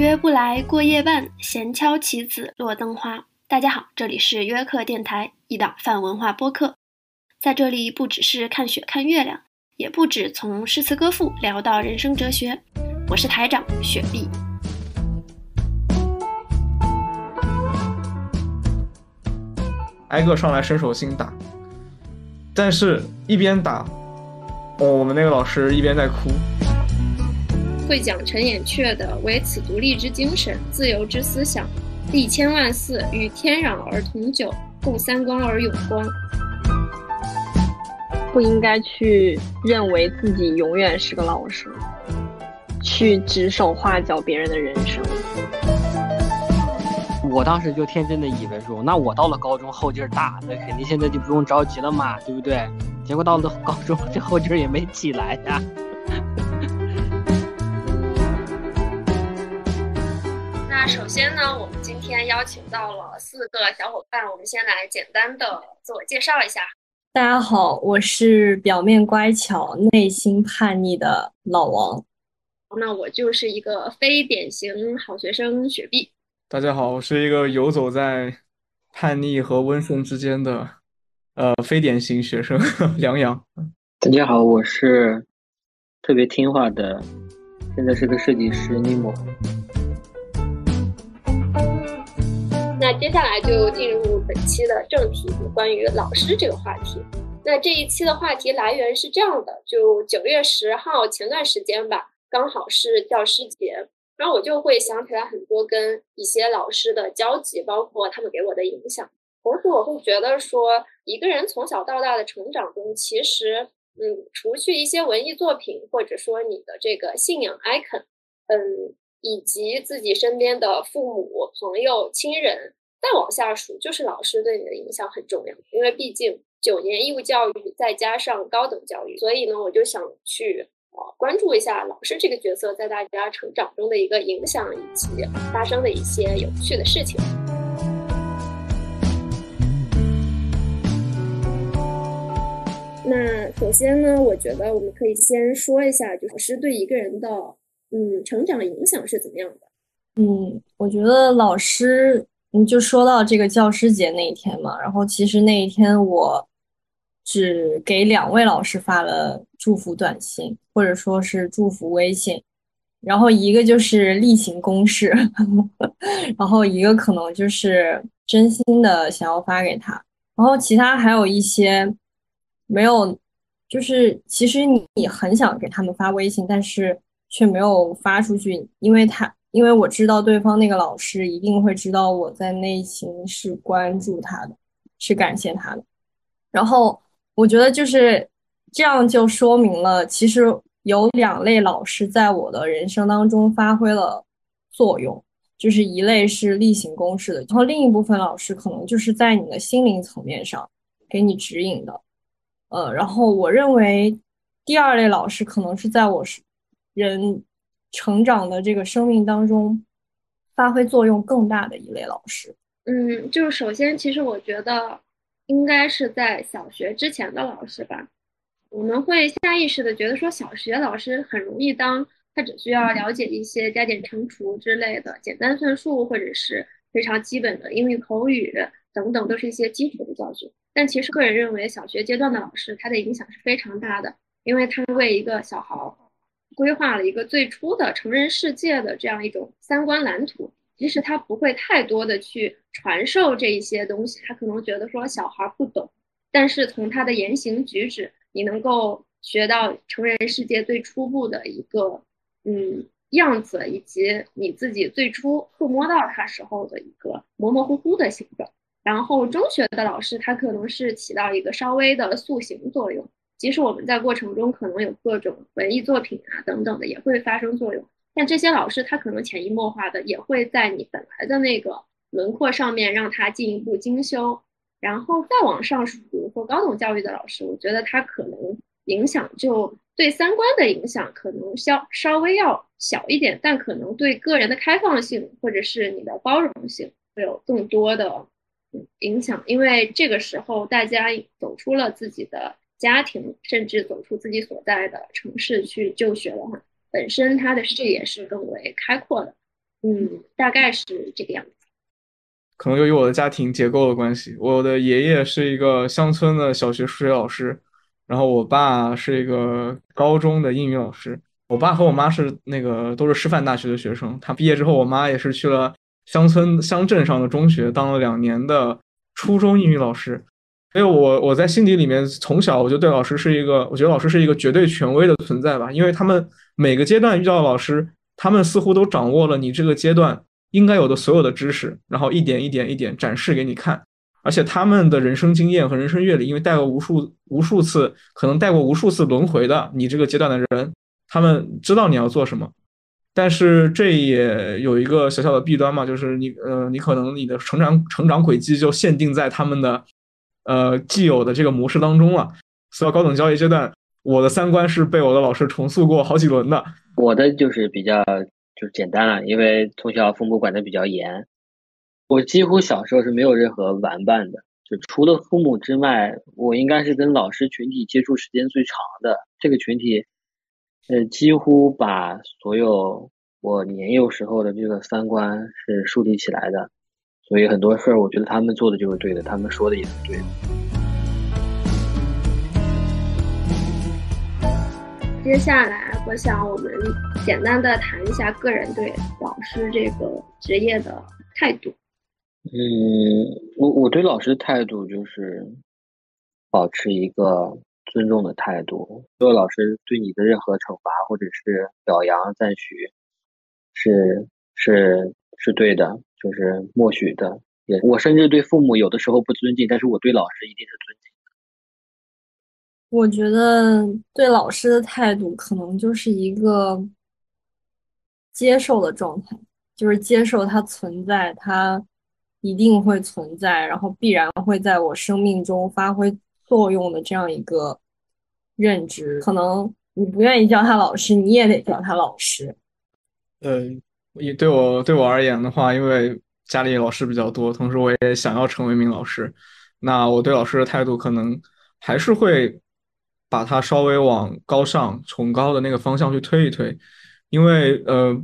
约不来过夜半，闲敲棋子落灯花。大家好，这里是约克电台，一档泛文化播客。在这里，不只是看雪看月亮，也不止从诗词歌赋聊到人生哲学。我是台长雪碧。挨个上来伸手心打，但是一边打，哦，我们那个老师一边在哭。会讲陈寅恪的“唯此独立之精神，自由之思想，历千万祀，与天壤而同久，共三光而永光。”不应该去认为自己永远是个老师，去指手画脚别人的人生。我当时就天真的以为说，那我到了高中后劲儿大，那肯定现在就不用着急了嘛，对不对？结果到了高中，这后劲儿也没起来呀。那首先呢，我们今天邀请到了四个小伙伴，我们先来简单的自我介绍一下。大家好，我是表面乖巧、内心叛逆的老王。那我就是一个非典型好学生雪碧。大家好，我是一个游走在叛逆和温顺之间的呃非典型学生 梁阳。大家好，我是特别听话的，现在是个设计师尼莫。那接下来就进入本期的正题，关于老师这个话题。那这一期的话题来源是这样的：就九月十号前段时间吧，刚好是教师节，然后我就会想起来很多跟一些老师的交集，包括他们给我的影响。同时，我会觉得说，一个人从小到大的成长中，其实，嗯，除去一些文艺作品，或者说你的这个信仰 icon，嗯。以及自己身边的父母、朋友、亲人，再往下数就是老师对你的影响很重要。因为毕竟九年义务教育再加上高等教育，所以呢，我就想去呃关注一下老师这个角色在大家成长中的一个影响，以及发生的一些有趣的事情。那首先呢，我觉得我们可以先说一下，就是老师对一个人的。嗯，成长的影响是怎么样的？嗯，我觉得老师，你就说到这个教师节那一天嘛，然后其实那一天我只给两位老师发了祝福短信，或者说是祝福微信，然后一个就是例行公事，然后一个可能就是真心的想要发给他，然后其他还有一些没有，就是其实你你很想给他们发微信，但是。却没有发出去，因为他，因为我知道对方那个老师一定会知道我在内心是关注他的，是感谢他的。然后我觉得就是这样，就说明了其实有两类老师在我的人生当中发挥了作用，就是一类是例行公事的，然后另一部分老师可能就是在你的心灵层面上给你指引的。呃，然后我认为第二类老师可能是在我是。人成长的这个生命当中，发挥作用更大的一类老师，嗯，就是首先，其实我觉得应该是在小学之前的老师吧。我们会下意识的觉得说，小学老师很容易当，他只需要了解一些加减乘除之类的简单算术，或者是非常基本的英语口语等等，都是一些基础的教学。但其实个人认为，小学阶段的老师他的影响是非常大的，因为他为一个小孩。规划了一个最初的成人世界的这样一种三观蓝图，即使他不会太多的去传授这一些东西，他可能觉得说小孩不懂，但是从他的言行举止，你能够学到成人世界最初步的一个嗯样子，以及你自己最初触摸到他时候的一个模模糊糊的形状。然后中学的老师，他可能是起到一个稍微的塑形作用。即使我们在过程中可能有各种文艺作品啊等等的也会发生作用，但这些老师他可能潜移默化的也会在你本来的那个轮廓上面让他进一步精修，然后再往上数，比如说高等教育的老师，我觉得他可能影响就对三观的影响可能稍稍微要小一点，但可能对个人的开放性或者是你的包容性会有更多的影响，因为这个时候大家走出了自己的。家庭甚至走出自己所在的城市去就学的话，本身他的视野是更为开阔的。嗯，大概是这个样子。可能由于我的家庭结构的关系，我的爷爷是一个乡村的小学数学老师，然后我爸是一个高中的英语老师。我爸和我妈是那个都是师范大学的学生，他毕业之后，我妈也是去了乡村乡镇上的中学当了两年的初中英语老师。所以，我我在心底里面从小我就对老师是一个，我觉得老师是一个绝对权威的存在吧，因为他们每个阶段遇到的老师，他们似乎都掌握了你这个阶段应该有的所有的知识，然后一点一点一点展示给你看，而且他们的人生经验和人生阅历，因为带过无数无数次，可能带过无数次轮回的你这个阶段的人，他们知道你要做什么。但是这也有一个小小的弊端嘛，就是你呃，你可能你的成长成长轨迹就限定在他们的。呃，既有的这个模式当中了，所以高等教育阶段，我的三观是被我的老师重塑过好几轮的。我的就是比较就是简单了，因为从小父母管的比较严，我几乎小时候是没有任何玩伴的，就除了父母之外，我应该是跟老师群体接触时间最长的这个群体，呃，几乎把所有我年幼时候的这个三观是树立起来的。所以很多事儿，我觉得他们做的就是对的，他们说的也是对的。接下来，我想我们简单的谈一下个人对老师这个职业的态度。嗯，我我对老师的态度就是保持一个尊重的态度。所有老师对你的任何惩罚或者是表扬赞许，是是是对的。就是默许的，也我甚至对父母有的时候不尊敬，但是我对老师一定是尊敬的。我觉得对老师的态度可能就是一个接受的状态，就是接受它存在，它一定会存在，然后必然会在我生命中发挥作用的这样一个认知。可能你不愿意叫他老师，你也得叫他老师。嗯。也对我对我而言的话，因为家里老师比较多，同时我也想要成为一名老师。那我对老师的态度可能还是会把他稍微往高尚、崇高的那个方向去推一推，因为呃，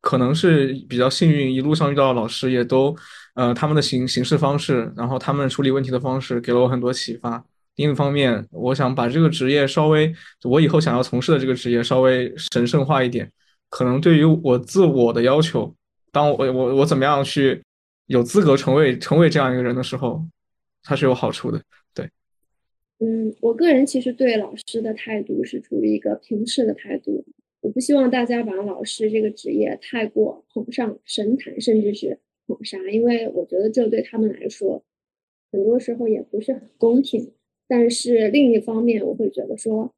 可能是比较幸运，一路上遇到的老师也都呃他们的行行事方式，然后他们处理问题的方式给了我很多启发。另一方面，我想把这个职业稍微我以后想要从事的这个职业稍微神圣化一点。可能对于我自我的要求，当我我我怎么样去有资格成为成为这样一个人的时候，它是有好处的。对，嗯，我个人其实对老师的态度是处于一个平视的态度，我不希望大家把老师这个职业太过捧上神坛，甚至是捧杀，因为我觉得这对他们来说，很多时候也不是很公平。但是另一方面，我会觉得说。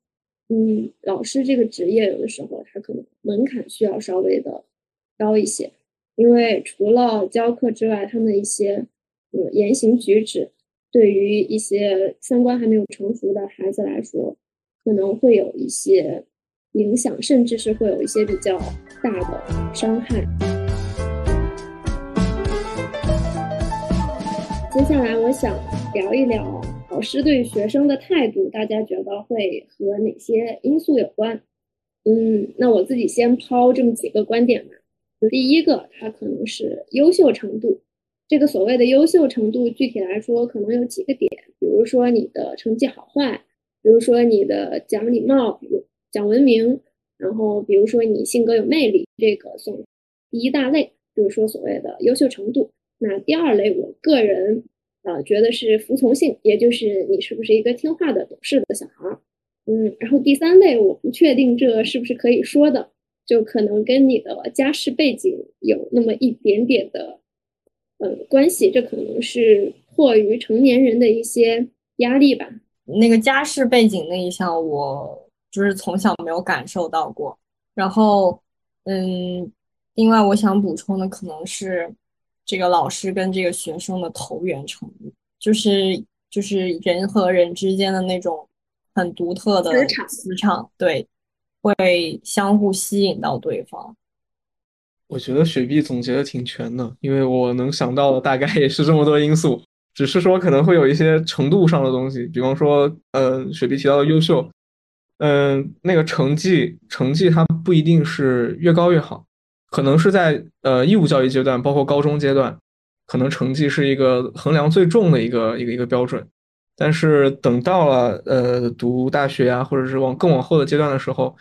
嗯，老师这个职业有的时候他可能门槛需要稍微的高一些，因为除了教课之外，他们的一些呃言行举止，对于一些三观还没有成熟的孩子来说，可能会有一些影响，甚至是会有一些比较大的伤害。接下来，我想聊一聊。老师对学生的态度，大家觉得会和哪些因素有关？嗯，那我自己先抛这么几个观点吧。第一个，他可能是优秀程度。这个所谓的优秀程度，具体来说可能有几个点，比如说你的成绩好坏，比如说你的讲礼貌、比如讲文明，然后比如说你性格有魅力，这个算第一大类，就是说所谓的优秀程度。那第二类，我个人。啊，觉得是服从性，也就是你是不是一个听话的懂事的小孩儿，嗯，然后第三类我不确定这是不是可以说的，就可能跟你的家世背景有那么一点点的，呃，关系，这可能是迫于成年人的一些压力吧。那个家世背景那一项，我就是从小没有感受到过。然后，嗯，另外我想补充的可能是。这个老师跟这个学生的投缘程度，就是就是人和人之间的那种很独特的磁场，对，会相互吸引到对方。我觉得雪碧总结的挺全的，因为我能想到的大概也是这么多因素，只是说可能会有一些程度上的东西，比方说，嗯，雪碧提到的优秀，嗯，那个成绩成绩它不一定是越高越好。可能是在呃义务教育阶段，包括高中阶段，可能成绩是一个衡量最重的一个一个一个标准。但是等到了呃读大学啊，或者是往更往后的阶段的时候，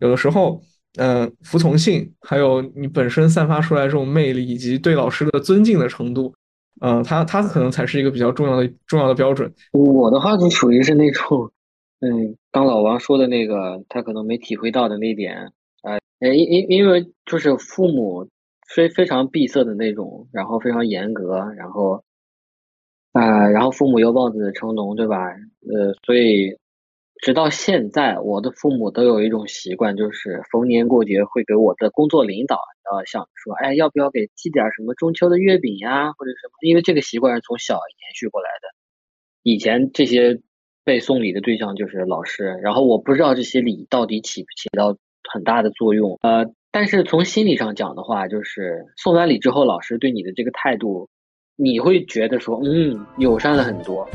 有的时候，呃，服从性，还有你本身散发出来这种魅力，以及对老师的尊敬的程度，呃，他他可能才是一个比较重要的重要的标准。我的话就属于是那种，嗯，刚老王说的那个，他可能没体会到的那点，因因因为就是父母非非常闭塞的那种，然后非常严格，然后。啊，然后父母又望子成龙，对吧？呃，所以直到现在，我的父母都有一种习惯，就是逢年过节会给我的工作领导，呃，想说，哎，要不要给寄点什么中秋的月饼呀，或者什么？因为这个习惯是从小延续过来的。以前这些被送礼的对象就是老师，然后我不知道这些礼到底起不起到很大的作用。呃，但是从心理上讲的话，就是送完礼之后，老师对你的这个态度。你会觉得说，嗯，友善了很多。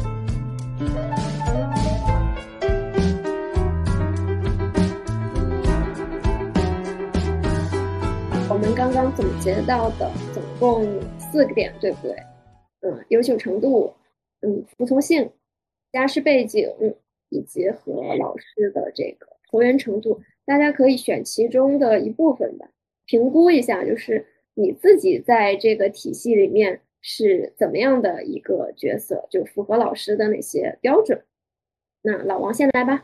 我们刚刚总结到的总共四个点，对不对？嗯，优秀程度，嗯，服从性，家世背景，以及和老师的这个投缘程度，大家可以选其中的一部分吧，评估一下，就是你自己在这个体系里面。是怎么样的一个角色？就符合老师的那些标准。那老王先来吧。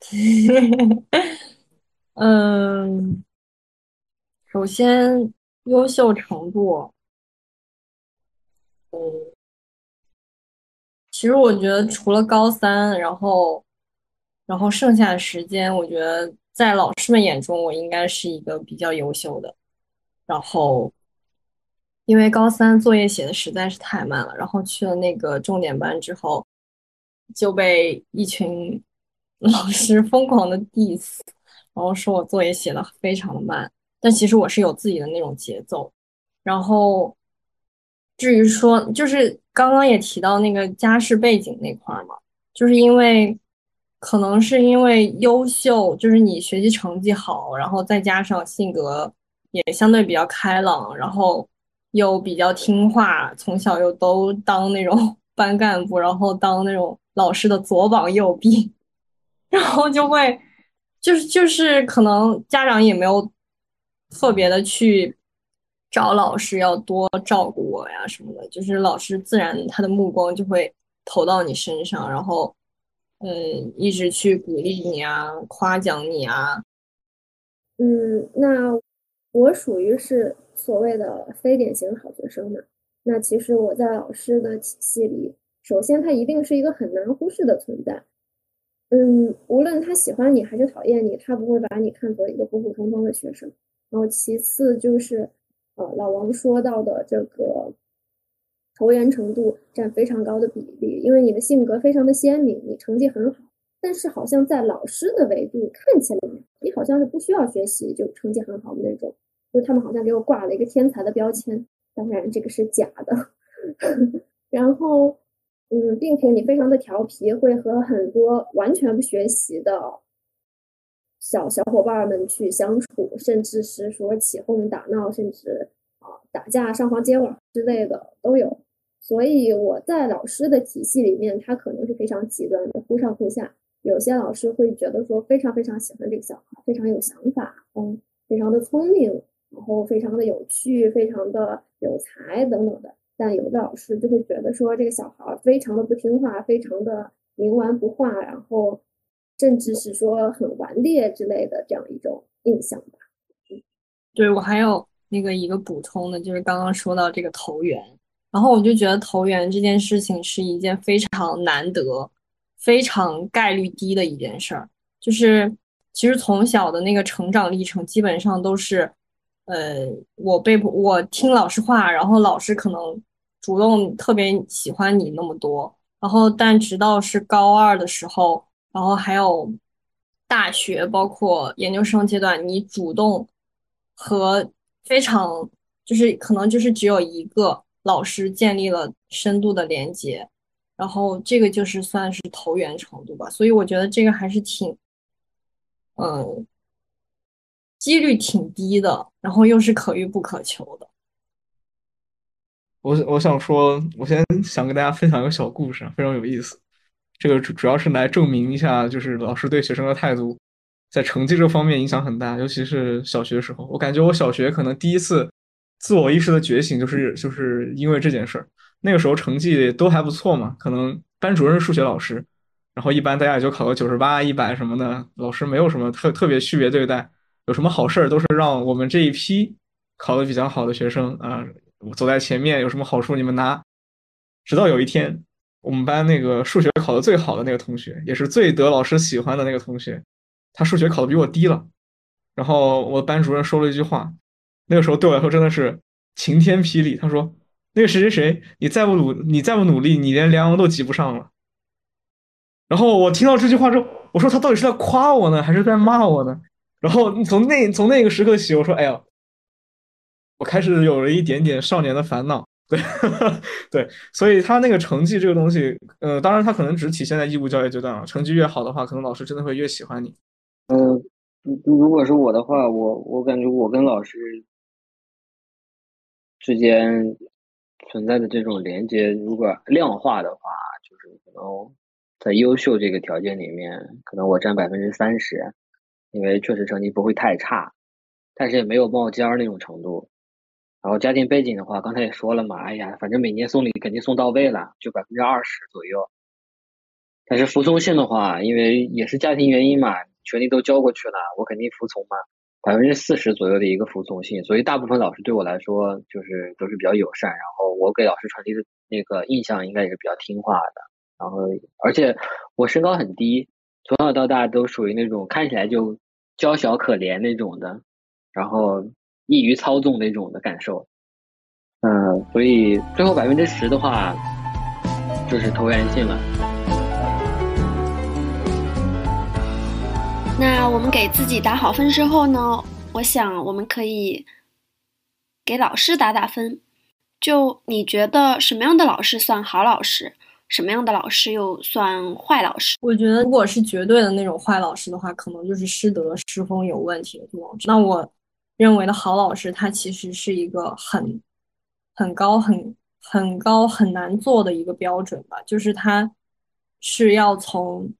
嗯，首先优秀程度，嗯，其实我觉得除了高三，然后，然后剩下的时间，我觉得在老师们眼中，我应该是一个比较优秀的，然后。因为高三作业写的实在是太慢了，然后去了那个重点班之后，就被一群 老师疯狂的 diss，然后说我作业写的非常的慢。但其实我是有自己的那种节奏。然后至于说，就是刚刚也提到那个家世背景那块嘛，就是因为可能是因为优秀，就是你学习成绩好，然后再加上性格也相对比较开朗，然后。又比较听话，从小又都当那种 班干部，然后当那种老师的左膀右臂，然后就会，就是就是可能家长也没有特别的去找老师要多照顾我呀什么的，就是老师自然他的目光就会投到你身上，然后嗯一直去鼓励你啊，夸奖你啊。嗯，那我属于是。所谓的非典型好学生嘛，那其实我在老师的体系里，首先他一定是一个很难忽视的存在。嗯，无论他喜欢你还是讨厌你，他不会把你看作一个普普通通的学生。然后其次就是，呃，老王说到的这个投缘程度占非常高的比例，因为你的性格非常的鲜明，你成绩很好，但是好像在老师的维度看起来，你好像是不需要学习就成绩很好的那种。就他们好像给我挂了一个天才的标签，当然这个是假的。然后，嗯，并且你非常的调皮，会和很多完全不学习的小小伙伴们去相处，甚至是说起哄打闹，甚至啊打架、上房揭瓦之类的都有。所以我在老师的体系里面，他可能是非常极端的，忽上忽下。有些老师会觉得说非常非常喜欢这个小孩，非常有想法，嗯，非常的聪明。然后非常的有趣，非常的有才等等的，但有的老师就会觉得说这个小孩非常的不听话，非常的冥顽不化，然后甚至是说很顽劣之类的这样一种印象吧。对我还有那个一个补充的，就是刚刚说到这个投缘，然后我就觉得投缘这件事情是一件非常难得、非常概率低的一件事儿，就是其实从小的那个成长历程基本上都是。呃，我被我听老师话，然后老师可能主动特别喜欢你那么多，然后但直到是高二的时候，然后还有大学，包括研究生阶段，你主动和非常就是可能就是只有一个老师建立了深度的连接，然后这个就是算是投缘程度吧，所以我觉得这个还是挺，嗯。几率挺低的，然后又是可遇不可求的。我我想说，我先想跟大家分享一个小故事，非常有意思。这个主主要是来证明一下，就是老师对学生的态度，在成绩这方面影响很大，尤其是小学时候。我感觉我小学可能第一次自我意识的觉醒，就是就是因为这件事儿。那个时候成绩都还不错嘛，可能班主任是数学老师，然后一般大家也就考个九十八、一百什么的，老师没有什么特特别区别对待。有什么好事儿，都是让我们这一批考的比较好的学生啊，走在前面，有什么好处你们拿。直到有一天。我们班那个数学考的最好的那个同学，也是最得老师喜欢的那个同学，他数学考的比我低了。然后我班主任说了一句话，那个时候对我来说真的是晴天霹雳。他说：“那个谁谁谁，你再不努，你再不努力，你连梁王都及不上了。”然后我听到这句话之后，我说他到底是在夸我呢，还是在骂我呢？然后从那从那个时刻起，我说：“哎呀，我开始有了一点点少年的烦恼。”对，对，所以他那个成绩这个东西，呃，当然他可能只体现在义务教育阶段啊。成绩越好的话，可能老师真的会越喜欢你。嗯，如果是我的话，我我感觉我跟老师之间存在的这种连接，如果量化的话，就是可能在优秀这个条件里面，可能我占百分之三十，因为确实成绩不会太差，但是也没有冒尖儿那种程度。然后家庭背景的话，刚才也说了嘛，哎呀，反正每年送礼肯定送到位了，就百分之二十左右。但是服从性的话，因为也是家庭原因嘛，权利都交过去了，我肯定服从嘛，百分之四十左右的一个服从性。所以大部分老师对我来说就是都是比较友善，然后我给老师传递的那个印象应该也是比较听话的。然后而且我身高很低，从小到大都属于那种看起来就娇小可怜那种的，然后。易于操纵那种的感受，嗯，所以最后百分之十的话，就是投缘性了。那我们给自己打好分之后呢？我想我们可以给老师打打分。就你觉得什么样的老师算好老师？什么样的老师又算坏老师？我觉得如果是绝对的那种坏老师的话，可能就是师德师风有问题的那我。认为的好老师，他其实是一个很很高、很很高、很难做的一个标准吧。就是他是要从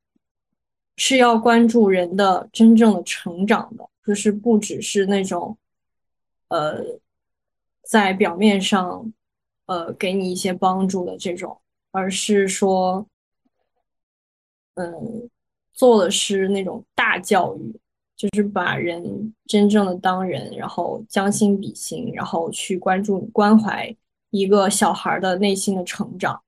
是要关注人的真正的成长的，就是不只是那种呃在表面上呃给你一些帮助的这种，而是说嗯做的是那种大教育。就是把人真正的当人，然后将心比心，然后去关注关怀一个小孩的内心的成长，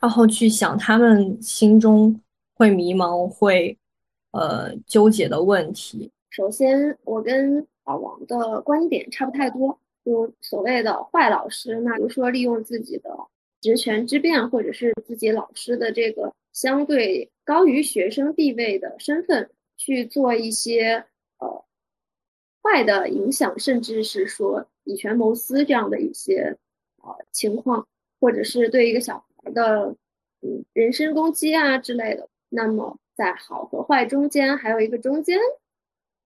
然后去想他们心中会迷茫、会呃纠结的问题。首先，我跟老王的观点差不太多，就所谓的坏老师，那比如说利用自己的职权之便，或者是自己老师的这个相对高于学生地位的身份。去做一些呃坏的影响，甚至是说以权谋私这样的一些呃情况，或者是对一个小孩的嗯人身攻击啊之类的。那么在好和坏中间还有一个中间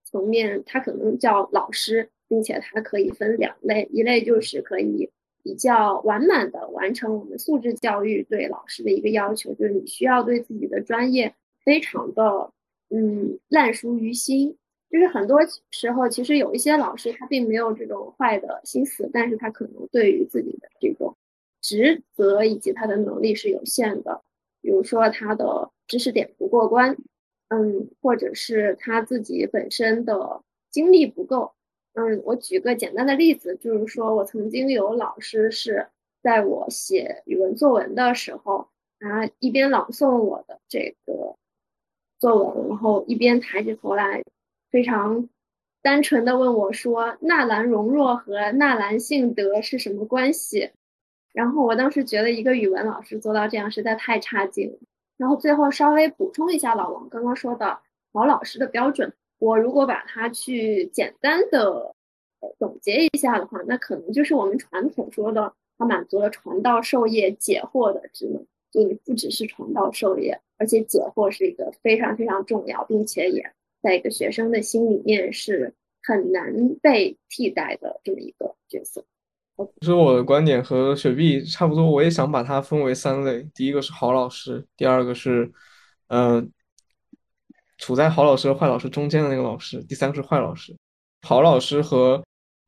层面，它可能叫老师，并且它可以分两类，一类就是可以比较完满的完成我们素质教育对老师的一个要求，就是你需要对自己的专业非常的。嗯，烂熟于心，就是很多时候，其实有一些老师他并没有这种坏的心思，但是他可能对于自己的这种职责以及他的能力是有限的，比如说他的知识点不过关，嗯，或者是他自己本身的精力不够，嗯，我举个简单的例子，就是说我曾经有老师是在我写语文作文的时候，啊，一边朗诵我的这个。作文，然后一边抬起头来，非常单纯的问我说：“纳兰容若和纳兰性德是什么关系？”然后我当时觉得一个语文老师做到这样实在太差劲了。然后最后稍微补充一下老王刚刚说的好老师的标准，我如果把它去简单的总结一下的话，那可能就是我们传统说的，它满足了传道授业解惑的职能。就你不只是传道授业，而且解惑是一个非常非常重要，并且也在一个学生的心里面是很难被替代的这么一个角色。其实我的观点和雪碧差不多，我也想把它分为三类：第一个是好老师，第二个是，呃，处在好老师和坏老师中间的那个老师，第三个是坏老师。好老师和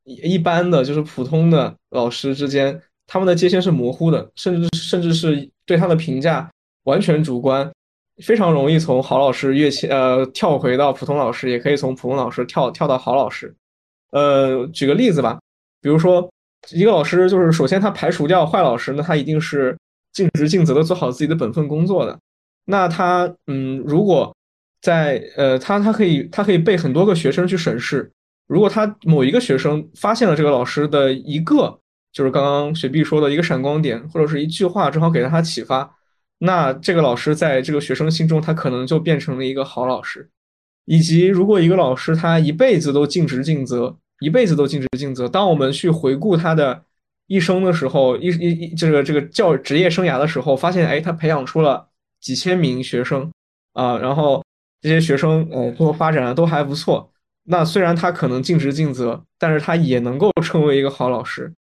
一一般的就是普通的老师之间，他们的界限是模糊的，甚至甚至是对他的评价完全主观，非常容易从好老师跃迁呃跳回到普通老师，也可以从普通老师跳跳到好老师。呃，举个例子吧，比如说一个老师，就是首先他排除掉坏老师，那他一定是尽职尽责的做好自己的本分工作的。那他嗯，如果在呃他他可以他可以被很多个学生去审视。如果他某一个学生发现了这个老师的一个，就是刚刚雪碧说的一个闪光点，或者是一句话，正好给了他启发，那这个老师在这个学生心中，他可能就变成了一个好老师。以及如果一个老师他一辈子都尽职尽责，一辈子都尽职尽责，当我们去回顾他的一生的时候，一一一这个这个教职业生涯的时候，发现哎，他培养出了几千名学生啊，然后这些学生呃最后发展的都还不错。那虽然他可能尽职尽责，但是他也能够成为一个好老师。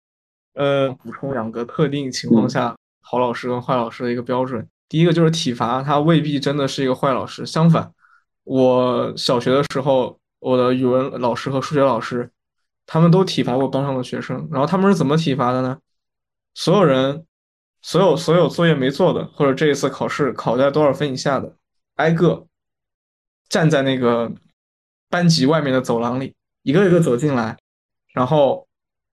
呃，补充两个特定情况下好老师跟坏老师的一个标准。第一个就是体罚，他未必真的是一个坏老师。相反，我小学的时候，我的语文老师和数学老师，他们都体罚过班上的学生。然后他们是怎么体罚的呢？所有人，所有所有作业没做的，或者这一次考试考在多少分以下的，挨个站在那个。班级外面的走廊里，一个一个走进来，然后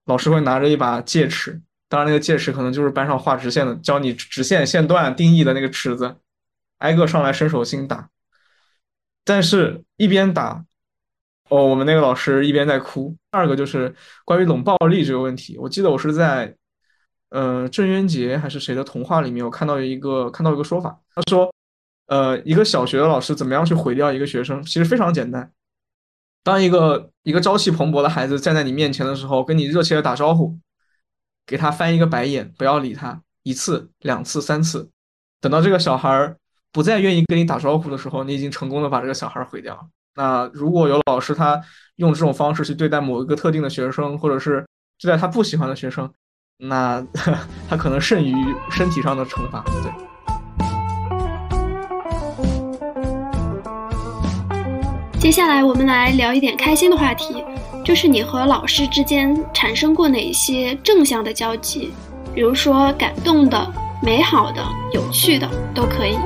老师会拿着一把戒尺，当然那个戒尺可能就是班上画直线的，教你直线、线段定义的那个尺子，挨个上来伸手心打。但是，一边打，哦，我们那个老师一边在哭。第二个就是关于冷暴力这个问题，我记得我是在，呃，郑渊洁还是谁的童话里面，我看到一个看到一个说法，他说，呃，一个小学的老师怎么样去毁掉一个学生，其实非常简单。当一个一个朝气蓬勃的孩子站在你面前的时候，跟你热切的打招呼，给他翻一个白眼，不要理他，一次、两次、三次，等到这个小孩儿不再愿意跟你打招呼的时候，你已经成功的把这个小孩毁掉。那如果有老师他用这种方式去对待某一个特定的学生，或者是对待他不喜欢的学生，那 他可能甚于身体上的惩罚，对。接下来我们来聊一点开心的话题，就是你和老师之间产生过哪些正向的交集，比如说感动的、美好的、有趣的都可以。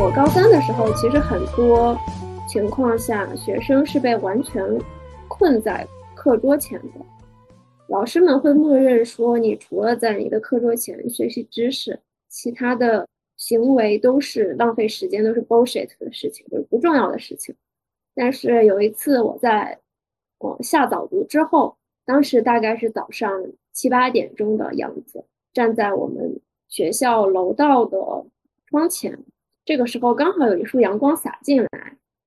我高三的时候，其实很多情况下，学生是被完全困在课桌前的，老师们会默认说，你除了在你的课桌前学习知识，其他的。行为都是浪费时间，都是 bullshit 的事情，就是不重要的事情。但是有一次我在我下早读之后，当时大概是早上七八点钟的样子，站在我们学校楼道的窗前，这个时候刚好有一束阳光洒进来，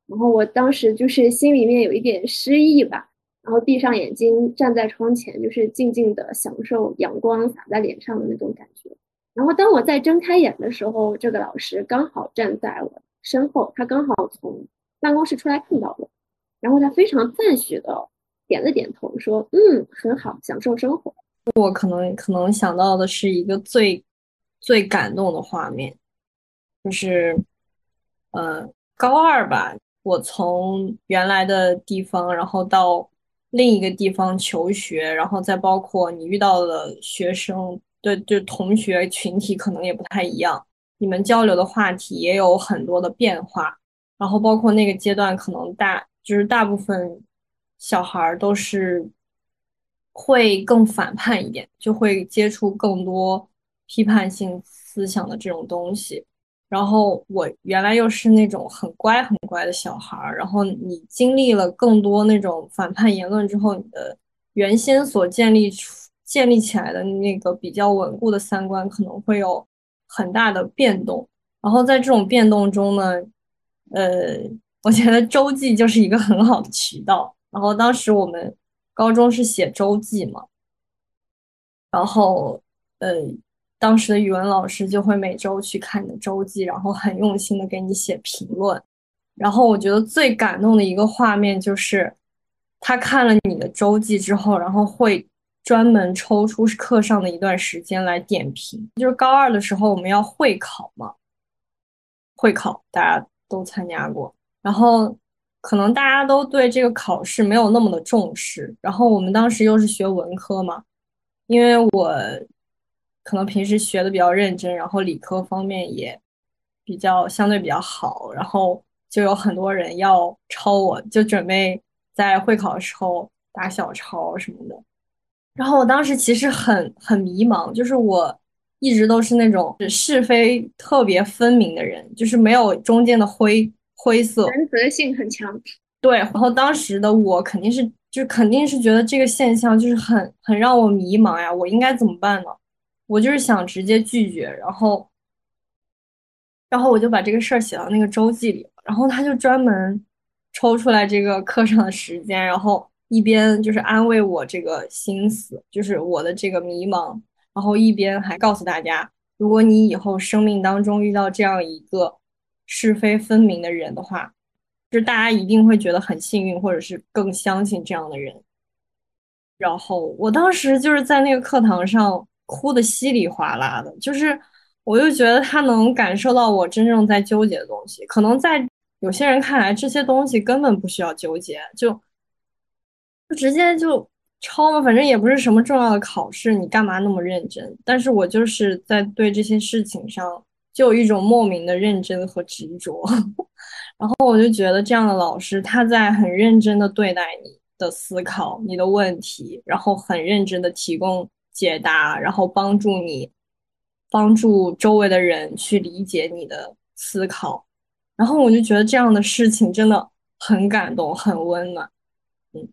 然后我当时就是心里面有一点失意吧，然后闭上眼睛站在窗前，就是静静的享受阳光洒在脸上的那种感觉。然后当我再睁开眼的时候，这个老师刚好站在我身后，他刚好从办公室出来看到我，然后他非常赞许的点了点头，说：“嗯，很好，享受生活。”我可能可能想到的是一个最最感动的画面，就是呃高二吧，我从原来的地方，然后到另一个地方求学，然后再包括你遇到的学生。对，就同学群体可能也不太一样，你们交流的话题也有很多的变化，然后包括那个阶段，可能大就是大部分小孩儿都是会更反叛一点，就会接触更多批判性思想的这种东西。然后我原来又是那种很乖很乖的小孩儿，然后你经历了更多那种反叛言论之后，你的原先所建立出。建立起来的那个比较稳固的三观可能会有很大的变动，然后在这种变动中呢，呃，我觉得周记就是一个很好的渠道。然后当时我们高中是写周记嘛，然后呃，当时的语文老师就会每周去看你的周记，然后很用心的给你写评论，然后我觉得最感动的一个画面就是，他看了你的周记之后，然后会专门抽出课上的一段时间来点评。就是高二的时候我们要会考嘛，会考大家都参加过，然后可能大家都对这个考试没有那么的重视，然后我们当时又是学文科嘛，因为我可能平时学的比较认真，然后理科方面也比较相对比较好，然后就有很多人要抄我，就准备在会考的时候打小抄什么的。然后我当时其实很很迷茫，就是我一直都是那种是非特别分明的人，就是没有中间的灰灰色。原则性很强。对，然后当时的我肯定是就肯定是觉得这个现象就是很很让我迷茫呀，我应该怎么办呢？我就是想直接拒绝，然后，然后我就把这个事儿写到那个周记里，然后他就专门抽出来这个课上的时间，然后一边就是安慰我这个心思，就是我的这个迷茫，然后一边还告诉大家，如果你以后生命当中遇到这样一个是非分明的人的话，就是大家一定会觉得很幸运，或者是更相信这样的人。然后我当时就是在那个课堂上哭的稀里哗啦的，就是我就觉得他能感受到我真正在纠结的东西。可能在有些人看来，这些东西根本不需要纠结，就就直接就抄嘛，反正也不是什么重要的考试，你干嘛那么认真？但是我就是在对这些事情上就有一种莫名的认真和执着。然后我就觉得这样的老师，他在很认真的对待你的思考、你的问题，然后很认真的提供解答，然后帮助你，帮助周围的人去理解你的思考。然后我就觉得这样的事情真的很感动，很温暖。嗯，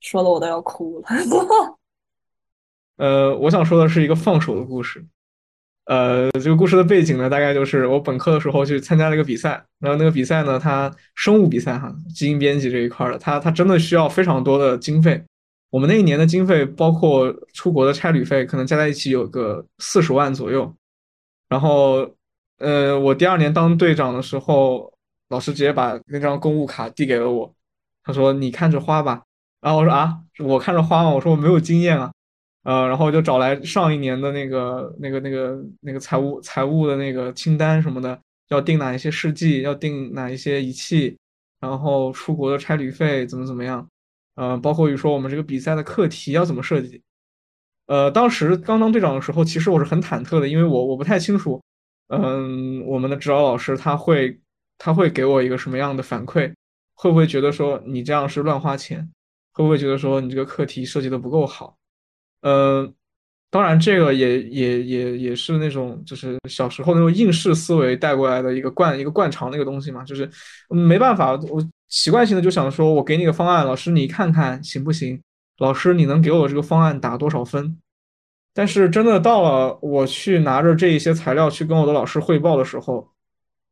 说的我都要哭了。呃，我想说的是一个放手的故事。呃，这个故事的背景呢，大概就是我本科的时候去参加了一个比赛，然后那个比赛呢，它生物比赛哈，基因编辑这一块的，它它真的需要非常多的经费。我们那一年的经费，包括出国的差旅费，可能加在一起有个四十万左右。然后，呃，我第二年当队长的时候，老师直接把那张公务卡递给了我，他说：“你看着花吧。”然后我说：“啊，我看着花吗？”我说：“我没有经验啊。”呃，然后就找来上一年的那个、那个、那个、那个财务财务的那个清单什么的，要订哪一些试剂，要订哪一些仪器，然后出国的差旅费怎么怎么样，呃，包括于说我们这个比赛的课题要怎么设计。呃，当时刚当队长的时候，其实我是很忐忑的，因为我我不太清楚，嗯，我们的指导老师他会他会给我一个什么样的反馈，会不会觉得说你这样是乱花钱，会不会觉得说你这个课题设计的不够好？呃，当然，这个也也也也是那种就是小时候那种应试思维带过来的一个惯一个惯常的一个东西嘛，就是没办法，我习惯性的就想说，我给你个方案，老师你看看行不行？老师你能给我这个方案打多少分？但是真的到了我去拿着这一些材料去跟我的老师汇报的时候，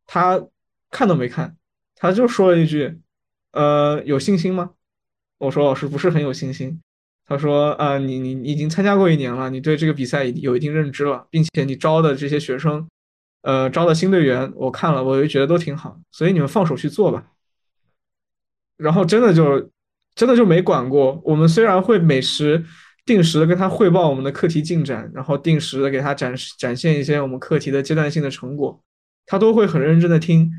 他看都没看，他就说了一句：“呃，有信心吗？”我说：“老师不是很有信心。”他说：“啊，你你已经参加过一年了，你对这个比赛有一定认知了，并且你招的这些学生，呃，招的新队员，我看了，我就觉得都挺好，所以你们放手去做吧。”然后真的就真的就没管过。我们虽然会每时定时的跟他汇报我们的课题进展，然后定时的给他展示展现一些我们课题的阶段性的成果，他都会很认真的听，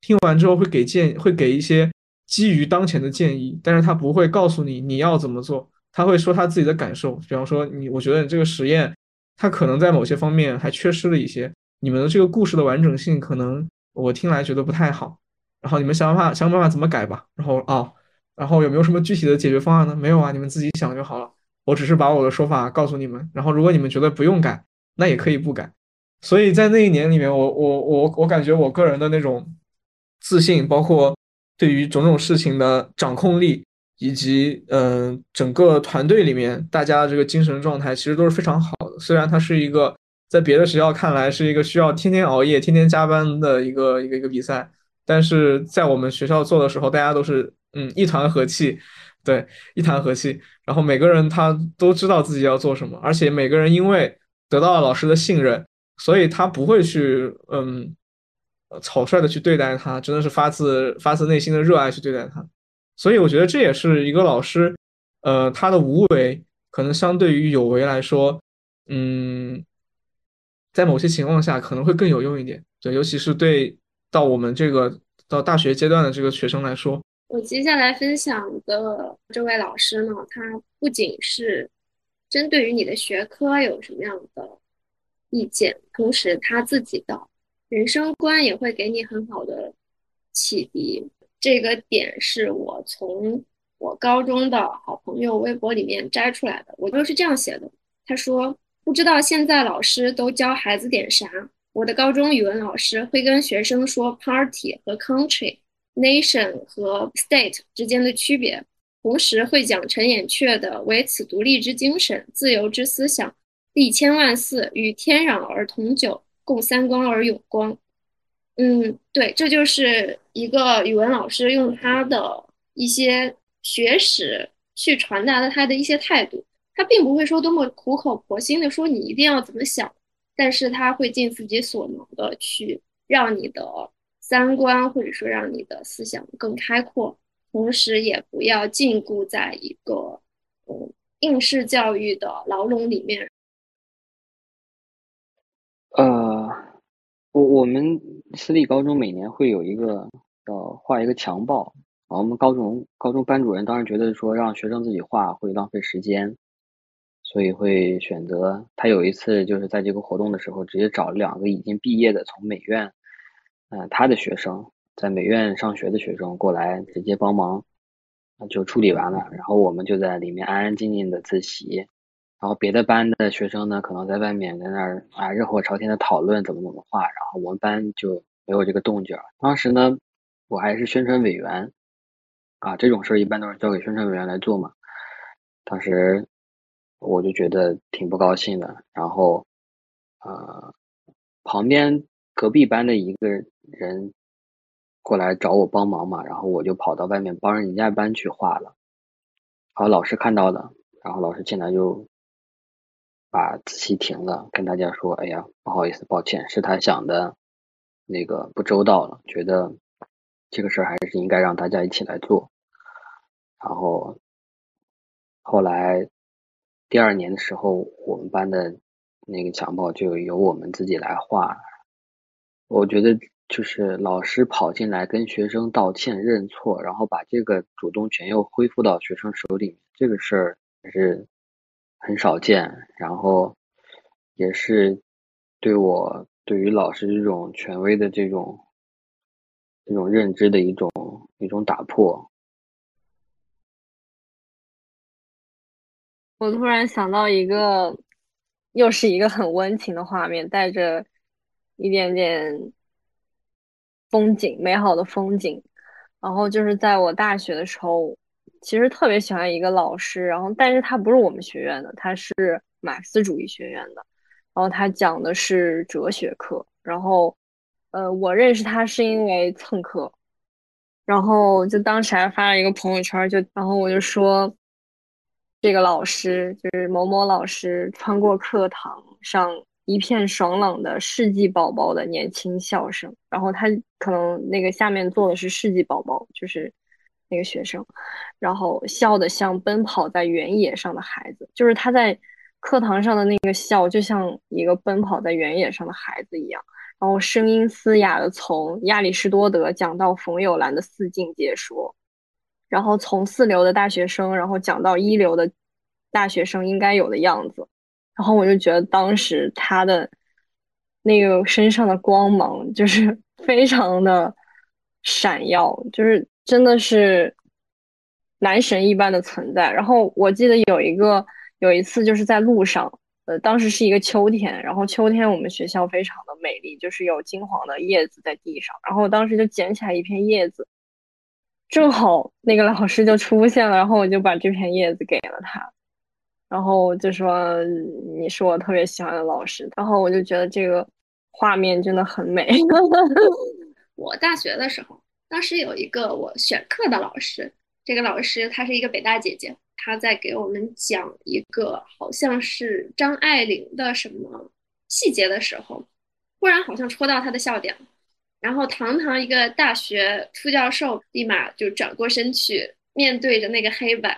听完之后会给建会给一些基于当前的建议，但是他不会告诉你你要怎么做。他会说他自己的感受，比方说你，我觉得你这个实验，他可能在某些方面还缺失了一些，你们的这个故事的完整性可能我听来觉得不太好，然后你们想办法想办法怎么改吧，然后啊，然后有没有什么具体的解决方案呢？没有啊，你们自己想就好了，我只是把我的说法告诉你们，然后如果你们觉得不用改，那也可以不改。所以在那一年里面，我我我我感觉我个人的那种自信，包括对于种种事情的掌控力。以及嗯、整个团队里面大家的这个精神状态其实都是非常好的。虽然它是一个在别的学校看来是一个需要天天熬夜、天天加班的一个一个一个比赛，但是在我们学校做的时候，大家都是嗯一团和气，对，一团和气。然后每个人他都知道自己要做什么，而且每个人因为得到了老师的信任，所以他不会去嗯草率的去对待他，真的是发自发自内心的热爱去对待他。所以我觉得这也是一个老师，呃，他的无为可能相对于有为来说，嗯，在某些情况下可能会更有用一点。对，尤其是对到我们这个到大学阶段的这个学生来说。我接下来分享的这位老师呢，他不仅是针对于你的学科有什么样的意见，同时他自己的人生观也会给你很好的启迪。这个点是我从我高中的好朋友微博里面摘出来的，我就是这样写的。他说：“不知道现在老师都教孩子点啥？我的高中语文老师会跟学生说 party 和 country、nation 和 state 之间的区别，同时会讲陈寅恪的‘唯此独立之精神，自由之思想，立千万寺，与天壤而同久，共三光而永光’。”嗯，对，这就是一个语文老师用他的一些学识去传达了他的一些态度。他并不会说多么苦口婆心的说你一定要怎么想，但是他会尽自己所能的去让你的三观或者说让你的思想更开阔，同时也不要禁锢在一个嗯应试教育的牢笼里面。呃。我我们私立高中每年会有一个要画一个强报，我们高中高中班主任当时觉得说让学生自己画会浪费时间，所以会选择他有一次就是在这个活动的时候，直接找两个已经毕业的从美院，嗯，他的学生在美院上学的学生过来直接帮忙，就处理完了，然后我们就在里面安安静静的自习。然后别的班的学生呢，可能在外面在那儿啊热火朝天的讨论怎么怎么画，然后我们班就没有这个动静。当时呢，我还是宣传委员，啊这种事儿一般都是交给宣传委员来做嘛。当时我就觉得挺不高兴的，然后呃旁边隔壁班的一个人过来找我帮忙嘛，然后我就跑到外面帮人家班去画了。然后老师看到的，然后老师进来就。把自习停了，跟大家说：“哎呀，不好意思，抱歉，是他想的那个不周到了，觉得这个事儿还是应该让大家一起来做。”然后后来第二年的时候，我们班的那个墙报就由我们自己来画。我觉得就是老师跑进来跟学生道歉认错，然后把这个主动权又恢复到学生手里，这个事儿还是。很少见，然后也是对我对于老师这种权威的这种这种认知的一种一种打破。我突然想到一个，又是一个很温情的画面，带着一点点风景，美好的风景。然后就是在我大学的时候。其实特别喜欢一个老师，然后但是他不是我们学院的，他是马克思主义学院的，然后他讲的是哲学课，然后，呃，我认识他是因为蹭课，然后就当时还发了一个朋友圈，就然后我就说，这个老师就是某某老师，穿过课堂上一片爽朗的世纪宝宝的年轻笑声，然后他可能那个下面坐的是世纪宝宝，就是。那个学生，然后笑得像奔跑在原野上的孩子，就是他在课堂上的那个笑，就像一个奔跑在原野上的孩子一样。然后声音嘶哑的从亚里士多德讲到冯友兰的四境解说，然后从四流的大学生，然后讲到一流的大学生应该有的样子。然后我就觉得当时他的那个身上的光芒就是 非常的闪耀，就是。真的是男神一般的存在。然后我记得有一个有一次就是在路上，呃，当时是一个秋天，然后秋天我们学校非常的美丽，就是有金黄的叶子在地上。然后我当时就捡起来一片叶子，正好那个老师就出现了，然后我就把这片叶子给了他，然后就说你是我特别喜欢的老师。然后我就觉得这个画面真的很美。我大学的时候。当时有一个我选课的老师，这个老师她是一个北大姐姐，她在给我们讲一个好像是张爱玲的什么细节的时候，忽然好像戳到她的笑点了，然后堂堂一个大学副教授，立马就转过身去，面对着那个黑板，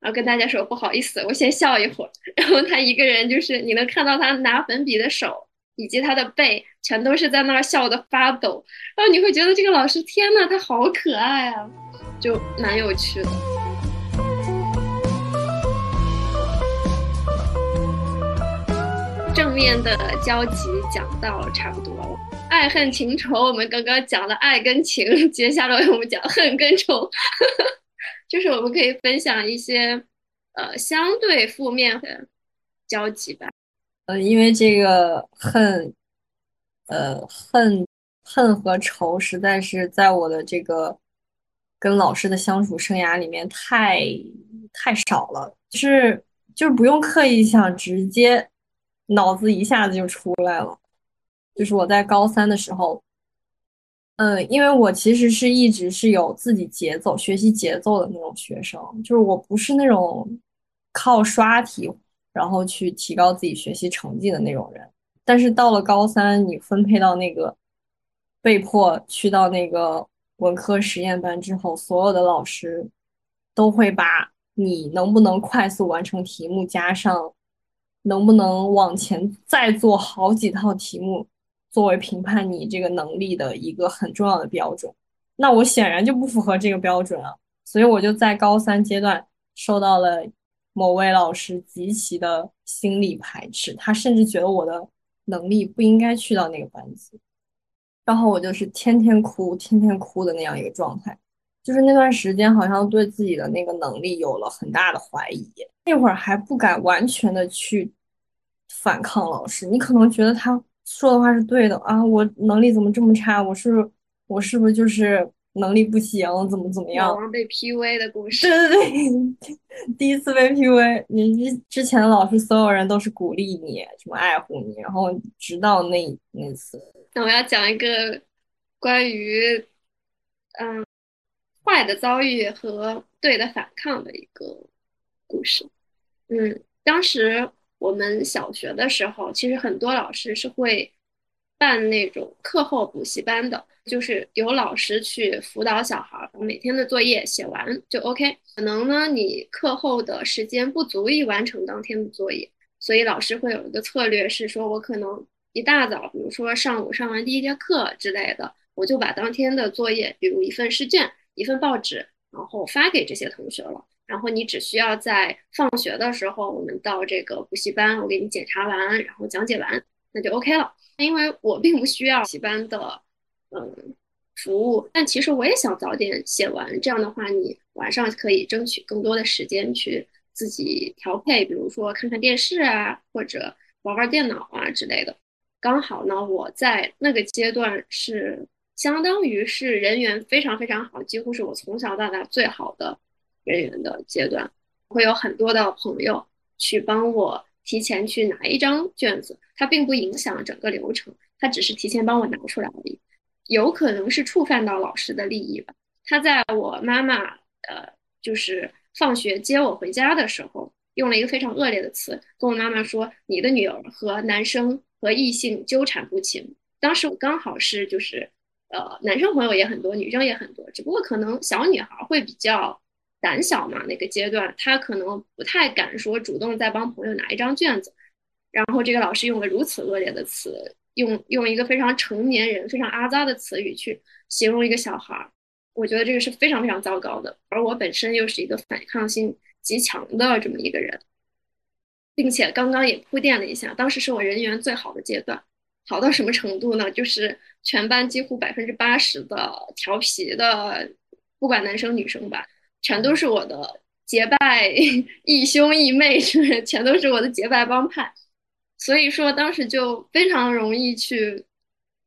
然后跟大家说：“不好意思，我先笑一会儿。”然后他一个人就是你能看到他拿粉笔的手以及他的背，全都是在那儿笑的发抖。然后你会觉得这个老师，天呐，他好可爱啊，就蛮有趣的。正面的交集讲到差不多了，爱恨情仇我们刚刚讲了爱跟情，接下来我们讲恨跟仇，就是我们可以分享一些呃相对负面的交集吧。呃，因为这个恨，呃恨恨和仇实在是在我的这个跟老师的相处生涯里面太太少了，就是就是不用刻意想，直接。脑子一下子就出来了，就是我在高三的时候，嗯，因为我其实是一直是有自己节奏、学习节奏的那种学生，就是我不是那种靠刷题然后去提高自己学习成绩的那种人。但是到了高三，你分配到那个被迫去到那个文科实验班之后，所有的老师都会把你能不能快速完成题目加上。能不能往前再做好几套题目，作为评判你这个能力的一个很重要的标准？那我显然就不符合这个标准啊，所以我就在高三阶段受到了某位老师极其的心理排斥，他甚至觉得我的能力不应该去到那个班级，然后我就是天天哭，天天哭的那样一个状态，就是那段时间好像对自己的那个能力有了很大的怀疑。那会儿还不敢完全的去反抗老师，你可能觉得他说的话是对的啊，我能力怎么这么差？我是我是不是就是能力不行？怎么怎么样？老王被 PUA 的故事。对对对，第一次被 PUA，你之之前的老师所有人都是鼓励你，什么爱护你，然后直到那那次。那我要讲一个关于嗯坏的遭遇和对的反抗的一个故事。嗯，当时我们小学的时候，其实很多老师是会办那种课后补习班的，就是有老师去辅导小孩，把每天的作业写完就 OK。可能呢，你课后的时间不足以完成当天的作业，所以老师会有一个策略，是说我可能一大早，比如说上午上完第一节课之类的，我就把当天的作业，比如一份试卷、一份报纸，然后发给这些同学了。然后你只需要在放学的时候，我们到这个补习班，我给你检查完，然后讲解完，那就 OK 了。因为我并不需要补习班的嗯服务，但其实我也想早点写完。这样的话，你晚上可以争取更多的时间去自己调配，比如说看看电视啊，或者玩玩电脑啊之类的。刚好呢，我在那个阶段是相当于是人缘非常非常好，几乎是我从小到大最好的。人员的阶段，会有很多的朋友去帮我提前去拿一张卷子，它并不影响整个流程，它只是提前帮我拿出来而已。有可能是触犯到老师的利益吧。他在我妈妈呃，就是放学接我回家的时候，用了一个非常恶劣的词，跟我妈妈说：“你的女儿和男生和异性纠缠不清。”当时我刚好是就是呃，男生朋友也很多，女生也很多，只不过可能小女孩会比较。胆小嘛，那个阶段他可能不太敢说主动再帮朋友拿一张卷子，然后这个老师用了如此恶劣的词，用用一个非常成年人、非常阿扎的词语去形容一个小孩儿，我觉得这个是非常非常糟糕的。而我本身又是一个反抗性极强的这么一个人，并且刚刚也铺垫了一下，当时是我人缘最好的阶段，好到什么程度呢？就是全班几乎百分之八十的调皮的，不管男生女生吧。全都是我的结拜 义兄义妹，是全都是我的结拜帮派，所以说当时就非常容易去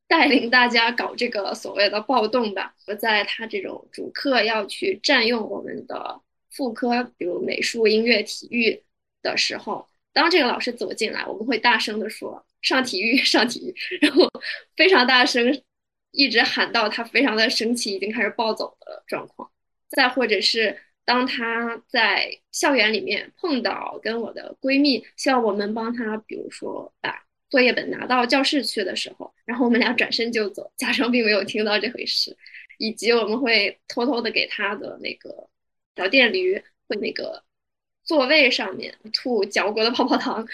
带领大家搞这个所谓的暴动吧。我在他这种主课要去占用我们的副科，比如美术、音乐、体育的时候，当这个老师走进来，我们会大声的说“上体育，上体育”，然后非常大声，一直喊到他非常的生气，已经开始暴走的状况。再或者是当他在校园里面碰到跟我的闺蜜，希望我们帮他，比如说把作业本拿到教室去的时候，然后我们俩转身就走，假装并没有听到这回事，以及我们会偷偷的给他的那个小电驴会那个座位上面吐嚼过的泡泡糖，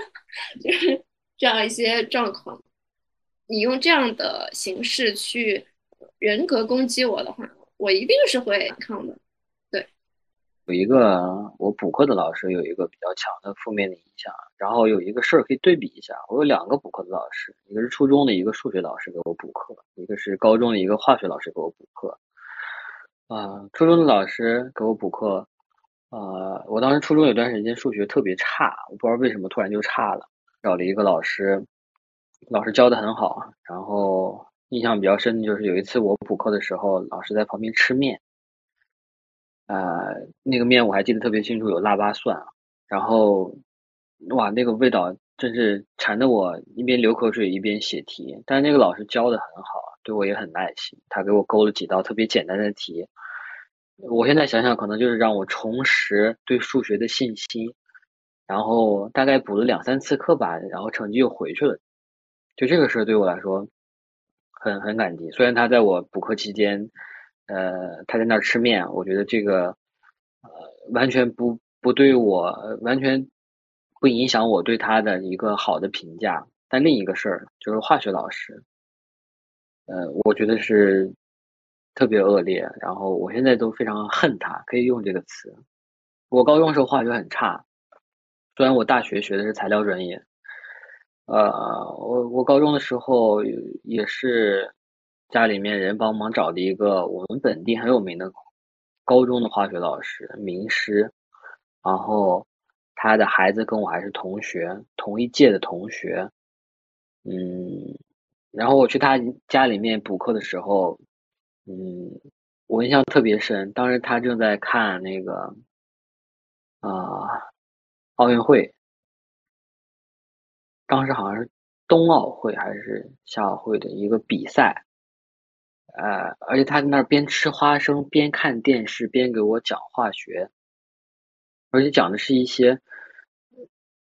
就是这样一些状况。你用这样的形式去人格攻击我的话，我一定是会反抗的。有一个我补课的老师有一个比较强的负面的影响，然后有一个事儿可以对比一下。我有两个补课的老师，一个是初中的一个数学老师给我补课，一个是高中的一个化学老师给我补课。啊，初中的老师给我补课，呃，我当时初中有段时间数学特别差，我不知道为什么突然就差了，找了一个老师，老师教的很好，然后印象比较深的就是有一次我补课的时候，老师在旁边吃面。呃，那个面我还记得特别清楚，有腊八蒜，然后哇，那个味道真是馋得我一边流口水一边写题。但是那个老师教的很好，对我也很耐心，他给我勾了几道特别简单的题。我现在想想，可能就是让我重拾对数学的信心。然后大概补了两三次课吧，然后成绩又回去了。就这个事儿对我来说，很很感激。虽然他在我补课期间。呃，他在那儿吃面，我觉得这个呃完全不不对我，完全不影响我对他的一个好的评价。但另一个事儿就是化学老师，呃，我觉得是特别恶劣，然后我现在都非常恨他，可以用这个词。我高中时候化学很差，虽然我大学学的是材料专业，呃，我我高中的时候也是。家里面人帮忙找的一个我们本地很有名的高中的化学老师，名师。然后他的孩子跟我还是同学，同一届的同学。嗯，然后我去他家里面补课的时候，嗯，我印象特别深。当时他正在看那个啊奥运会，当时好像是冬奥会还是夏奥会的一个比赛。呃，而且他在那儿边吃花生边看电视边给我讲化学，而且讲的是一些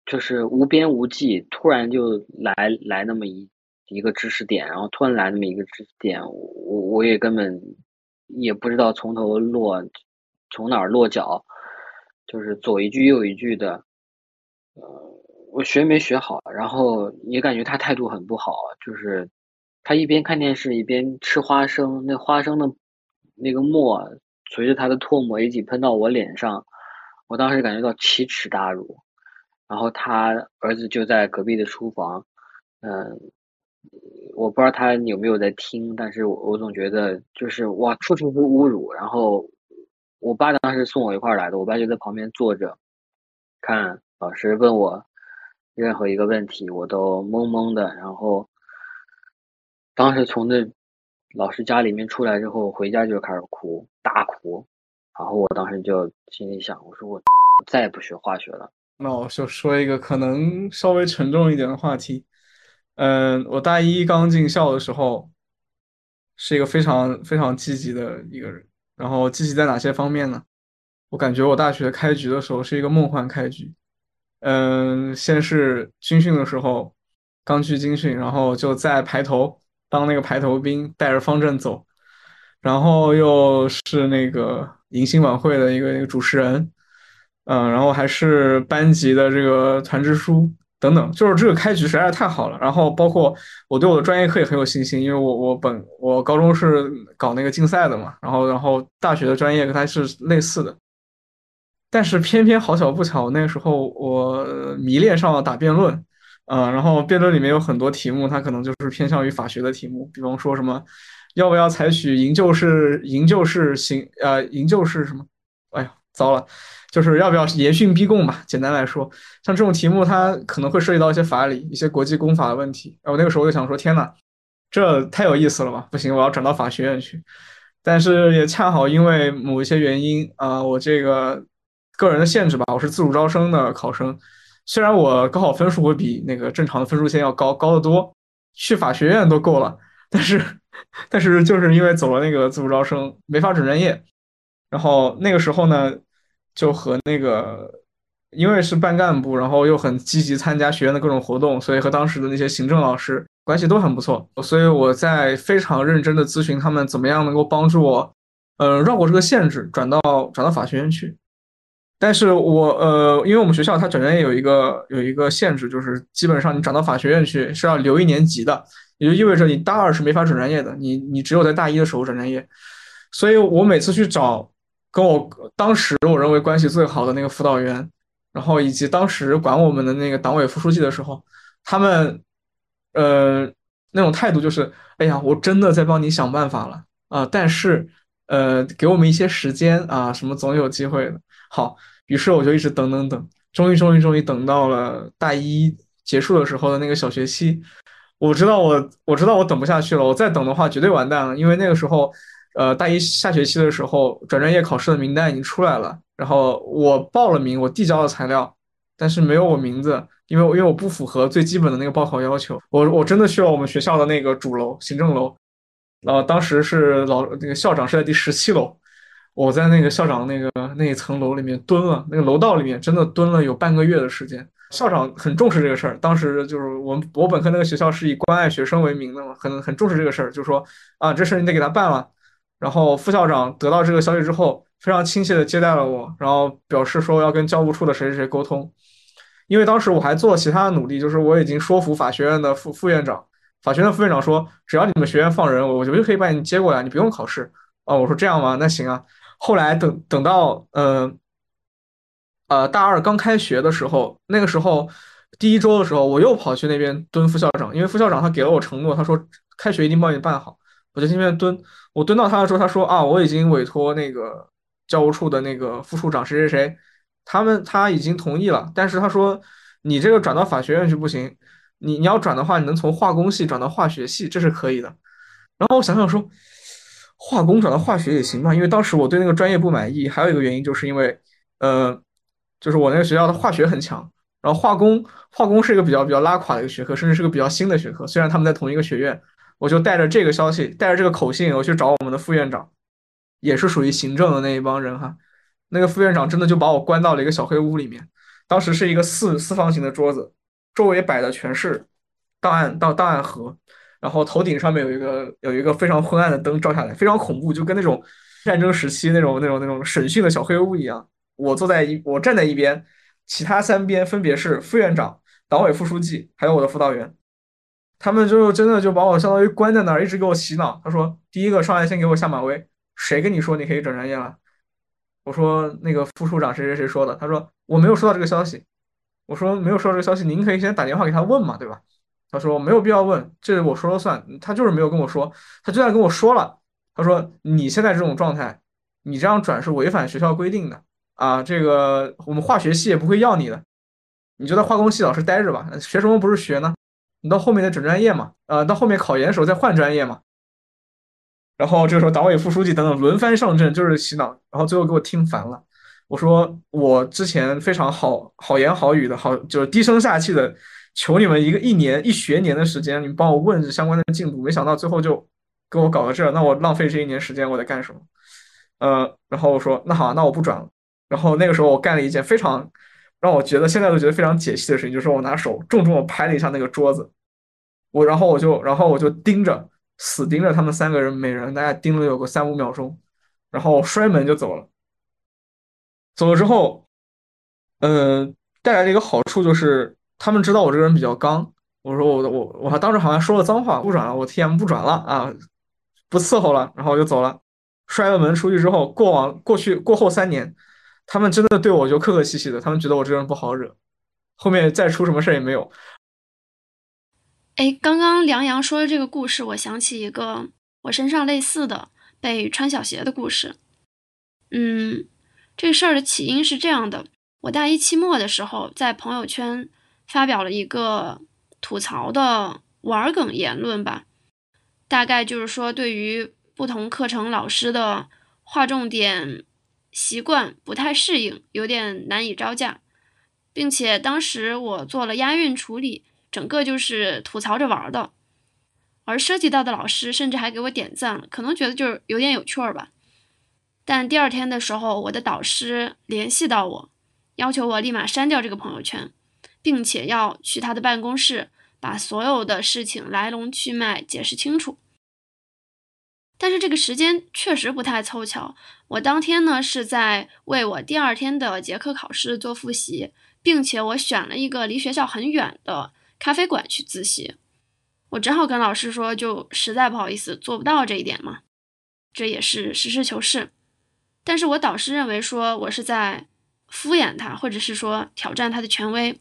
就是无边无际，突然就来来那么一一个知识点，然后突然来那么一个知识点，我我也根本也不知道从头落从哪儿落脚，就是左一句右一句的，呃，我学没学好，然后也感觉他态度很不好，就是。他一边看电视一边吃花生，那花生的那个沫随着他的唾沫一起喷到我脸上，我当时感觉到奇耻大辱。然后他儿子就在隔壁的书房，嗯，我不知道他有没有在听，但是我总觉得就是哇，处处是侮辱。然后我爸当时送我一块儿来的，我爸就在旁边坐着，看老师问我任何一个问题，我都懵懵的，然后。当时从那老师家里面出来之后，回家就开始哭，大哭。然后我当时就心里想，我说我 再也不学化学了。那我就说一个可能稍微沉重一点的话题。嗯，我大一刚进校的时候，是一个非常非常积极的一个人。然后积极在哪些方面呢？我感觉我大学开局的时候是一个梦幻开局。嗯，先是军训的时候，刚去军训，然后就在排头。当那个排头兵带着方阵走，然后又是那个迎新晚会的一个一个主持人，嗯，然后还是班级的这个团支书等等，就是这个开局实在是太好了。然后包括我对我的专业课也很有信心，因为我我本我高中是搞那个竞赛的嘛，然后然后大学的专业跟它是类似的，但是偏偏好巧不巧，那个时候我迷恋上了打辩论。呃，然后辩论里面有很多题目，它可能就是偏向于法学的题目，比方说什么，要不要采取营救式营救式行呃营救式什么？哎呀，糟了，就是要不要严训逼供吧？简单来说，像这种题目，它可能会涉及到一些法理、一些国际公法的问题。然后那个时候就想说，天呐，这太有意思了吧？不行，我要转到法学院去。但是也恰好因为某一些原因啊，我这个个人的限制吧，我是自主招生的考生。虽然我高考分数会比那个正常的分数线要高高得多，去法学院都够了，但是，但是就是因为走了那个自主招生，没法转专业。然后那个时候呢，就和那个因为是班干部，然后又很积极参加学院的各种活动，所以和当时的那些行政老师关系都很不错。所以我在非常认真的咨询他们怎么样能够帮助我，呃，绕过这个限制，转到转到法学院去。但是我呃，因为我们学校它转专业有一个有一个限制，就是基本上你转到法学院去是要留一年级的，也就意味着你大二是没法转专业的，你你只有在大一的时候转专业。所以我每次去找跟我当时我认为关系最好的那个辅导员，然后以及当时管我们的那个党委副书记的时候，他们呃那种态度就是，哎呀，我真的在帮你想办法了啊，但是呃给我们一些时间啊，什么总有机会的。好。于是我就一直等等等，终于终于终于等到了大一结束的时候的那个小学期。我知道我我知道我等不下去了，我再等的话绝对完蛋了。因为那个时候，呃，大一下学期的时候，转专业考试的名单已经出来了。然后我报了名，我递交了材料，但是没有我名字，因为因为我不符合最基本的那个报考要求。我我真的去了我们学校的那个主楼行政楼，呃，当时是老那个校长是在第十七楼。我在那个校长那个那一层楼里面蹲了，那个楼道里面真的蹲了有半个月的时间。校长很重视这个事儿，当时就是我我本科那个学校是以关爱学生为名的嘛，很很重视这个事儿，就说啊这事儿你得给他办了。然后副校长得到这个消息之后，非常亲切的接待了我，然后表示说要跟教务处的谁谁谁沟通。因为当时我还做了其他的努力，就是我已经说服法学院的副副院长，法学院的副院长说只要你们学院放人，我我就可以把你接过来，你不用考试。哦，我说这样吗？那行啊。后来等等到呃呃大二刚开学的时候，那个时候第一周的时候，我又跑去那边蹲副校长，因为副校长他给了我承诺，他说开学一定帮你办好。我就那边蹲，我蹲到他的时候，他说啊，我已经委托那个教务处的那个副处长谁谁谁，他们他已经同意了，但是他说你这个转到法学院去不行，你你要转的话，你能从化工系转到化学系，这是可以的。然后我想想说。化工转到化学也行吧，因为当时我对那个专业不满意，还有一个原因就是因为，呃，就是我那个学校的化学很强，然后化工化工是一个比较比较拉垮的一个学科，甚至是个比较新的学科。虽然他们在同一个学院，我就带着这个消息，带着这个口信，我去找我们的副院长，也是属于行政的那一帮人哈。那个副院长真的就把我关到了一个小黑屋里面，当时是一个四四方形的桌子，周围摆的全是档案到档案盒。然后头顶上面有一个有一个非常昏暗的灯照下来，非常恐怖，就跟那种战争时期那种那种那种审讯的小黑屋一样。我坐在一，我站在一边，其他三边分别是副院长、党委副书记，还有我的辅导员。他们就真的就把我相当于关在那儿，一直给我洗脑。他说：“第一个上来先给我下马威，谁跟你说你可以转专业了？”我说：“那个副处长谁谁谁说的。”他说：“我没有收到这个消息。”我说：“没有收到这个消息，您可以先打电话给他问嘛，对吧？”他说没有必要问，这我说了算。他就是没有跟我说，他就算跟我说了，他说你现在这种状态，你这样转是违反学校规定的啊。这个我们化学系也不会要你的，你就在化工系老师待着吧。学什么不是学呢？你到后面再转专业嘛，呃，到后面考研的时候再换专业嘛。然后这个时候党委副书记等等轮番上阵，就是洗脑，然后最后给我听烦了。我说我之前非常好好言好语的好，就是低声下气的。求你们一个一年一学年的时间，你们帮我问相关的进度。没想到最后就给我搞到这儿，那我浪费这一年时间，我在干什么？呃，然后我说那好，那我不转了。然后那个时候我干了一件非常让我觉得现在都觉得非常解气的事情，就是我拿手重重的拍了一下那个桌子。我然后我就然后我就盯着死盯着他们三个人，每人大概盯了有个三五秒钟，然后摔门就走了。走了之后，嗯，带来的一个好处就是。他们知道我这个人比较刚，我说我我我还当时好像说了脏话，不转了，我 T M 不转了啊，不伺候了，然后我就走了。摔了门出去之后，过往过去过后三年，他们真的对我就客客气气的，他们觉得我这个人不好惹，后面再出什么事也没有。哎，刚刚梁阳说的这个故事，我想起一个我身上类似的被穿小鞋的故事。嗯，这事儿的起因是这样的，我大一期末的时候在朋友圈。发表了一个吐槽的玩梗言论吧，大概就是说，对于不同课程老师的划重点习惯不太适应，有点难以招架，并且当时我做了押韵处理，整个就是吐槽着玩的，而涉及到的老师甚至还给我点赞了，可能觉得就是有点有趣儿吧。但第二天的时候，我的导师联系到我，要求我立马删掉这个朋友圈，并且要去他的办公室把所有的事情来龙去脉解释清楚。但是这个时间确实不太凑巧，我当天呢是在为我第二天的结课考试做复习，并且我选了一个离学校很远的咖啡馆去自习。我只好跟老师说，就实在不好意思做不到这一点嘛，这也是实事求是。但是我导师认为说我是在敷衍他，或者是说挑战他的权威。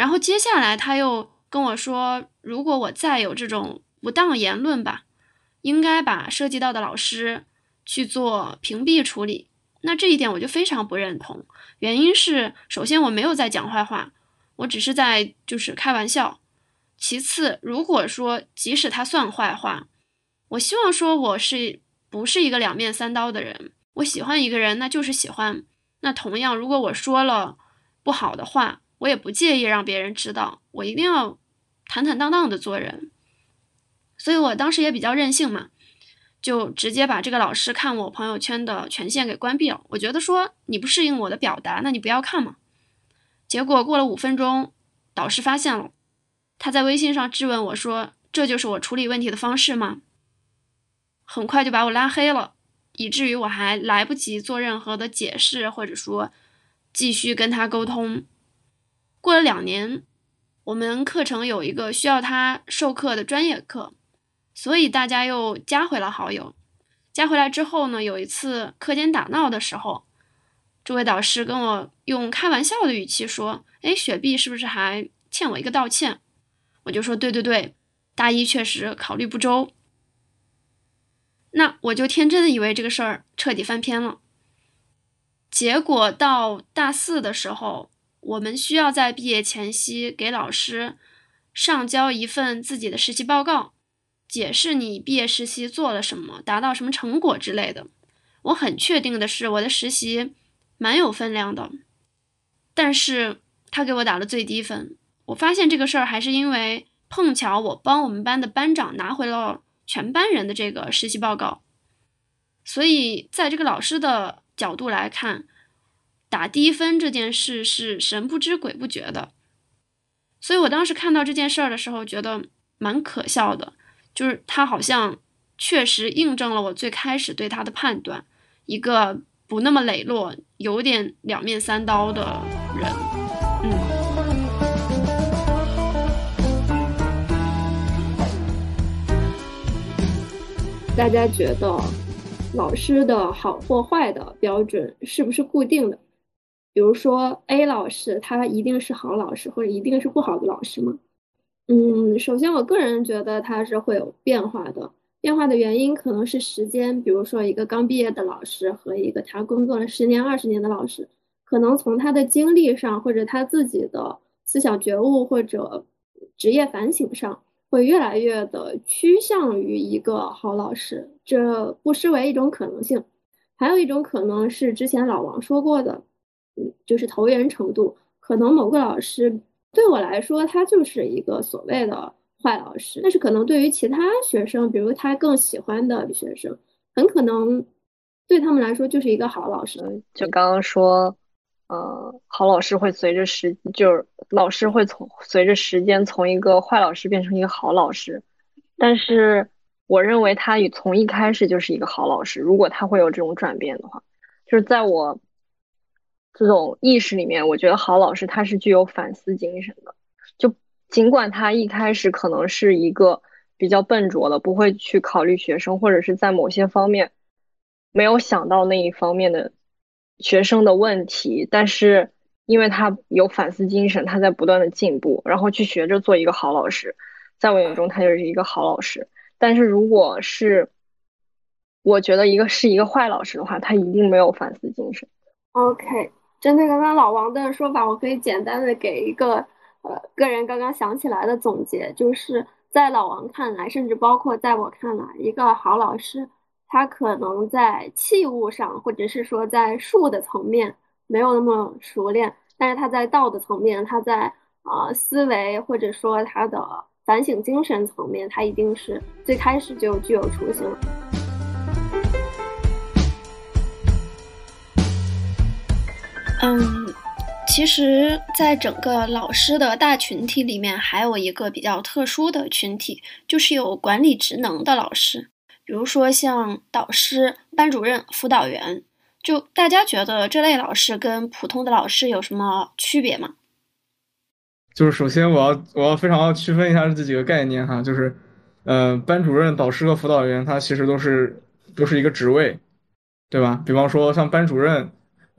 然后接下来他又跟我说，如果我再有这种不当言论吧。应该把涉及到的老师去做屏蔽处理，那这一点我就非常不认同。原因是，首先我没有在讲坏话，我只是在就是开玩笑。其次，如果说即使他算坏话，我希望说我是不是一个两面三刀的人？我喜欢一个人，那就是喜欢。那同样，如果我说了不好的话，我也不介意让别人知道。我一定要坦坦荡荡的做人。所以我当时也比较任性嘛，就直接把这个老师看我朋友圈的权限给关闭了。我觉得说你不适应我的表达，那你不要看嘛。结果过了五分钟，导师发现了，他在微信上质问我说：“这就是我处理问题的方式吗？”很快就把我拉黑了，以至于我还来不及做任何的解释，或者说继续跟他沟通。过了两年，我们课程有一个需要他授课的专业课。所以大家又加回了好友，加回来之后呢，有一次课间打闹的时候，这位导师跟我用开玩笑的语气说：“哎，雪碧是不是还欠我一个道歉？”我就说：“对对对，大一确实考虑不周。”那我就天真的以为这个事儿彻底翻篇了。结果到大四的时候，我们需要在毕业前夕给老师上交一份自己的实习报告。解释你毕业实习做了什么，达到什么成果之类的。我很确定的是，我的实习蛮有分量的，但是他给我打了最低分。我发现这个事儿还是因为碰巧我帮我们班的班长拿回了全班人的这个实习报告，所以在这个老师的角度来看，打低分这件事是神不知鬼不觉的。所以我当时看到这件事儿的时候，觉得蛮可笑的。就是他好像确实印证了我最开始对他的判断，一个不那么磊落、有点两面三刀的人。嗯，大家觉得老师的好或坏的标准是不是固定的？比如说 A 老师，他一定是好老师，或者一定是不好的老师吗？嗯，首先我个人觉得它是会有变化的，变化的原因可能是时间，比如说一个刚毕业的老师和一个他工作了十年、二十年的老师，可能从他的经历上或者他自己的思想觉悟或者职业反省上，会越来越的趋向于一个好老师，这不失为一种可能性。还有一种可能是之前老王说过的，就是投缘程度，可能某个老师。对我来说，他就是一个所谓的坏老师。但是可能对于其他学生，比如他更喜欢的学生，很可能对他们来说就是一个好老师。就刚刚说，呃，好老师会随着时，就是老师会从随着时间从一个坏老师变成一个好老师。但是我认为他与从一开始就是一个好老师。如果他会有这种转变的话，就是在我。这种意识里面，我觉得好老师他是具有反思精神的。就尽管他一开始可能是一个比较笨拙的，不会去考虑学生，或者是在某些方面没有想到那一方面的学生的问题，但是因为他有反思精神，他在不断的进步，然后去学着做一个好老师。在我眼中，他就是一个好老师。但是如果是我觉得一个是一个坏老师的话，他一定没有反思精神。OK。针对刚刚老王的说法，我可以简单的给一个呃个人刚刚想起来的总结，就是在老王看来，甚至包括在我看来，一个好老师，他可能在器物上，或者是说在术的层面没有那么熟练，但是他在道的层面，他在啊思维或者说他的反省精神层面，他一定是最开始就具有雏形。嗯，其实，在整个老师的大群体里面，还有一个比较特殊的群体，就是有管理职能的老师，比如说像导师、班主任、辅导员。就大家觉得这类老师跟普通的老师有什么区别吗？就是首先我要我要非常要区分一下这几个概念哈，就是，呃，班主任、导师和辅导员，他其实都是都是一个职位，对吧？比方说像班主任，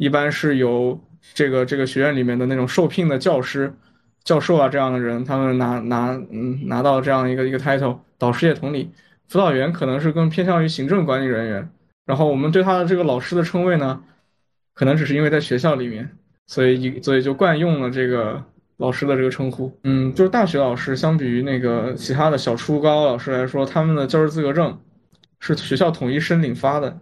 一般是由这个这个学院里面的那种受聘的教师、教授啊这样的人，他们拿拿嗯拿到这样一个一个 title，导师也同理，辅导员可能是更偏向于行政管理人员。然后我们对他的这个老师的称谓呢，可能只是因为在学校里面，所以一所以就惯用了这个老师的这个称呼。嗯，就是大学老师相比于那个其他的小初高老师来说，他们的教师资格证是学校统一申领发的，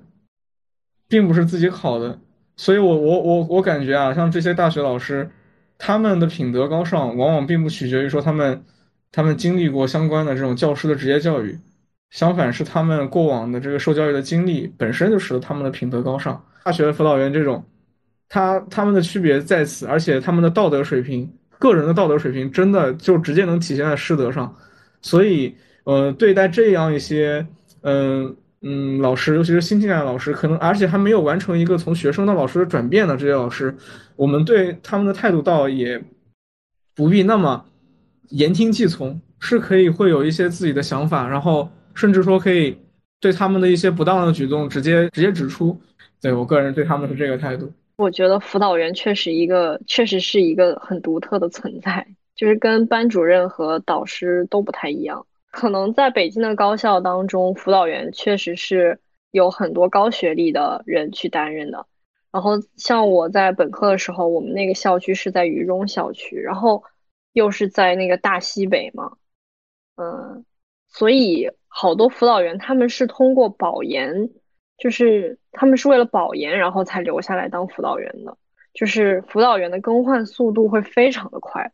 并不是自己考的。所以我我我我感觉啊，像这些大学老师，他们的品德高尚，往往并不取决于说他们他们经历过相关的这种教师的职业教育。相反，是他们过往的这个受教育的经历本身就使得他们的品德高尚。大学辅导员这种，他他们的区别在此，而且他们的道德水平，个人的道德水平真的就直接能体现在师德上。所以，呃，对待这样一些，嗯嗯，老师，尤其是新进来的老师，可能而且还没有完成一个从学生到老师的转变的这些老师，我们对他们的态度倒也不必那么言听计从，是可以会有一些自己的想法，然后。甚至说可以对他们的一些不当的举动直接直接指出，对我个人对他们是这个态度。我觉得辅导员确实一个确实是一个很独特的存在，就是跟班主任和导师都不太一样。可能在北京的高校当中，辅导员确实是有很多高学历的人去担任的。然后像我在本科的时候，我们那个校区是在渝中校区，然后又是在那个大西北嘛，嗯，所以。好多辅导员他们是通过保研，就是他们是为了保研，然后才留下来当辅导员的。就是辅导员的更换速度会非常的快，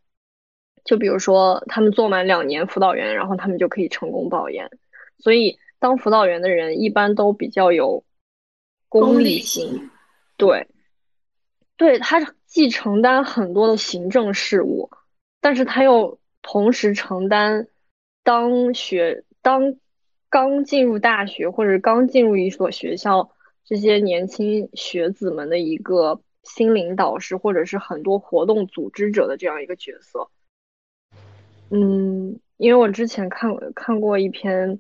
就比如说他们做满两年辅导员，然后他们就可以成功保研。所以当辅导员的人一般都比较有功利心，对，对他既承担很多的行政事务，但是他又同时承担当学当。刚进入大学或者刚进入一所学校，这些年轻学子们的一个心灵导师，或者是很多活动组织者的这样一个角色。嗯，因为我之前看看过一篇，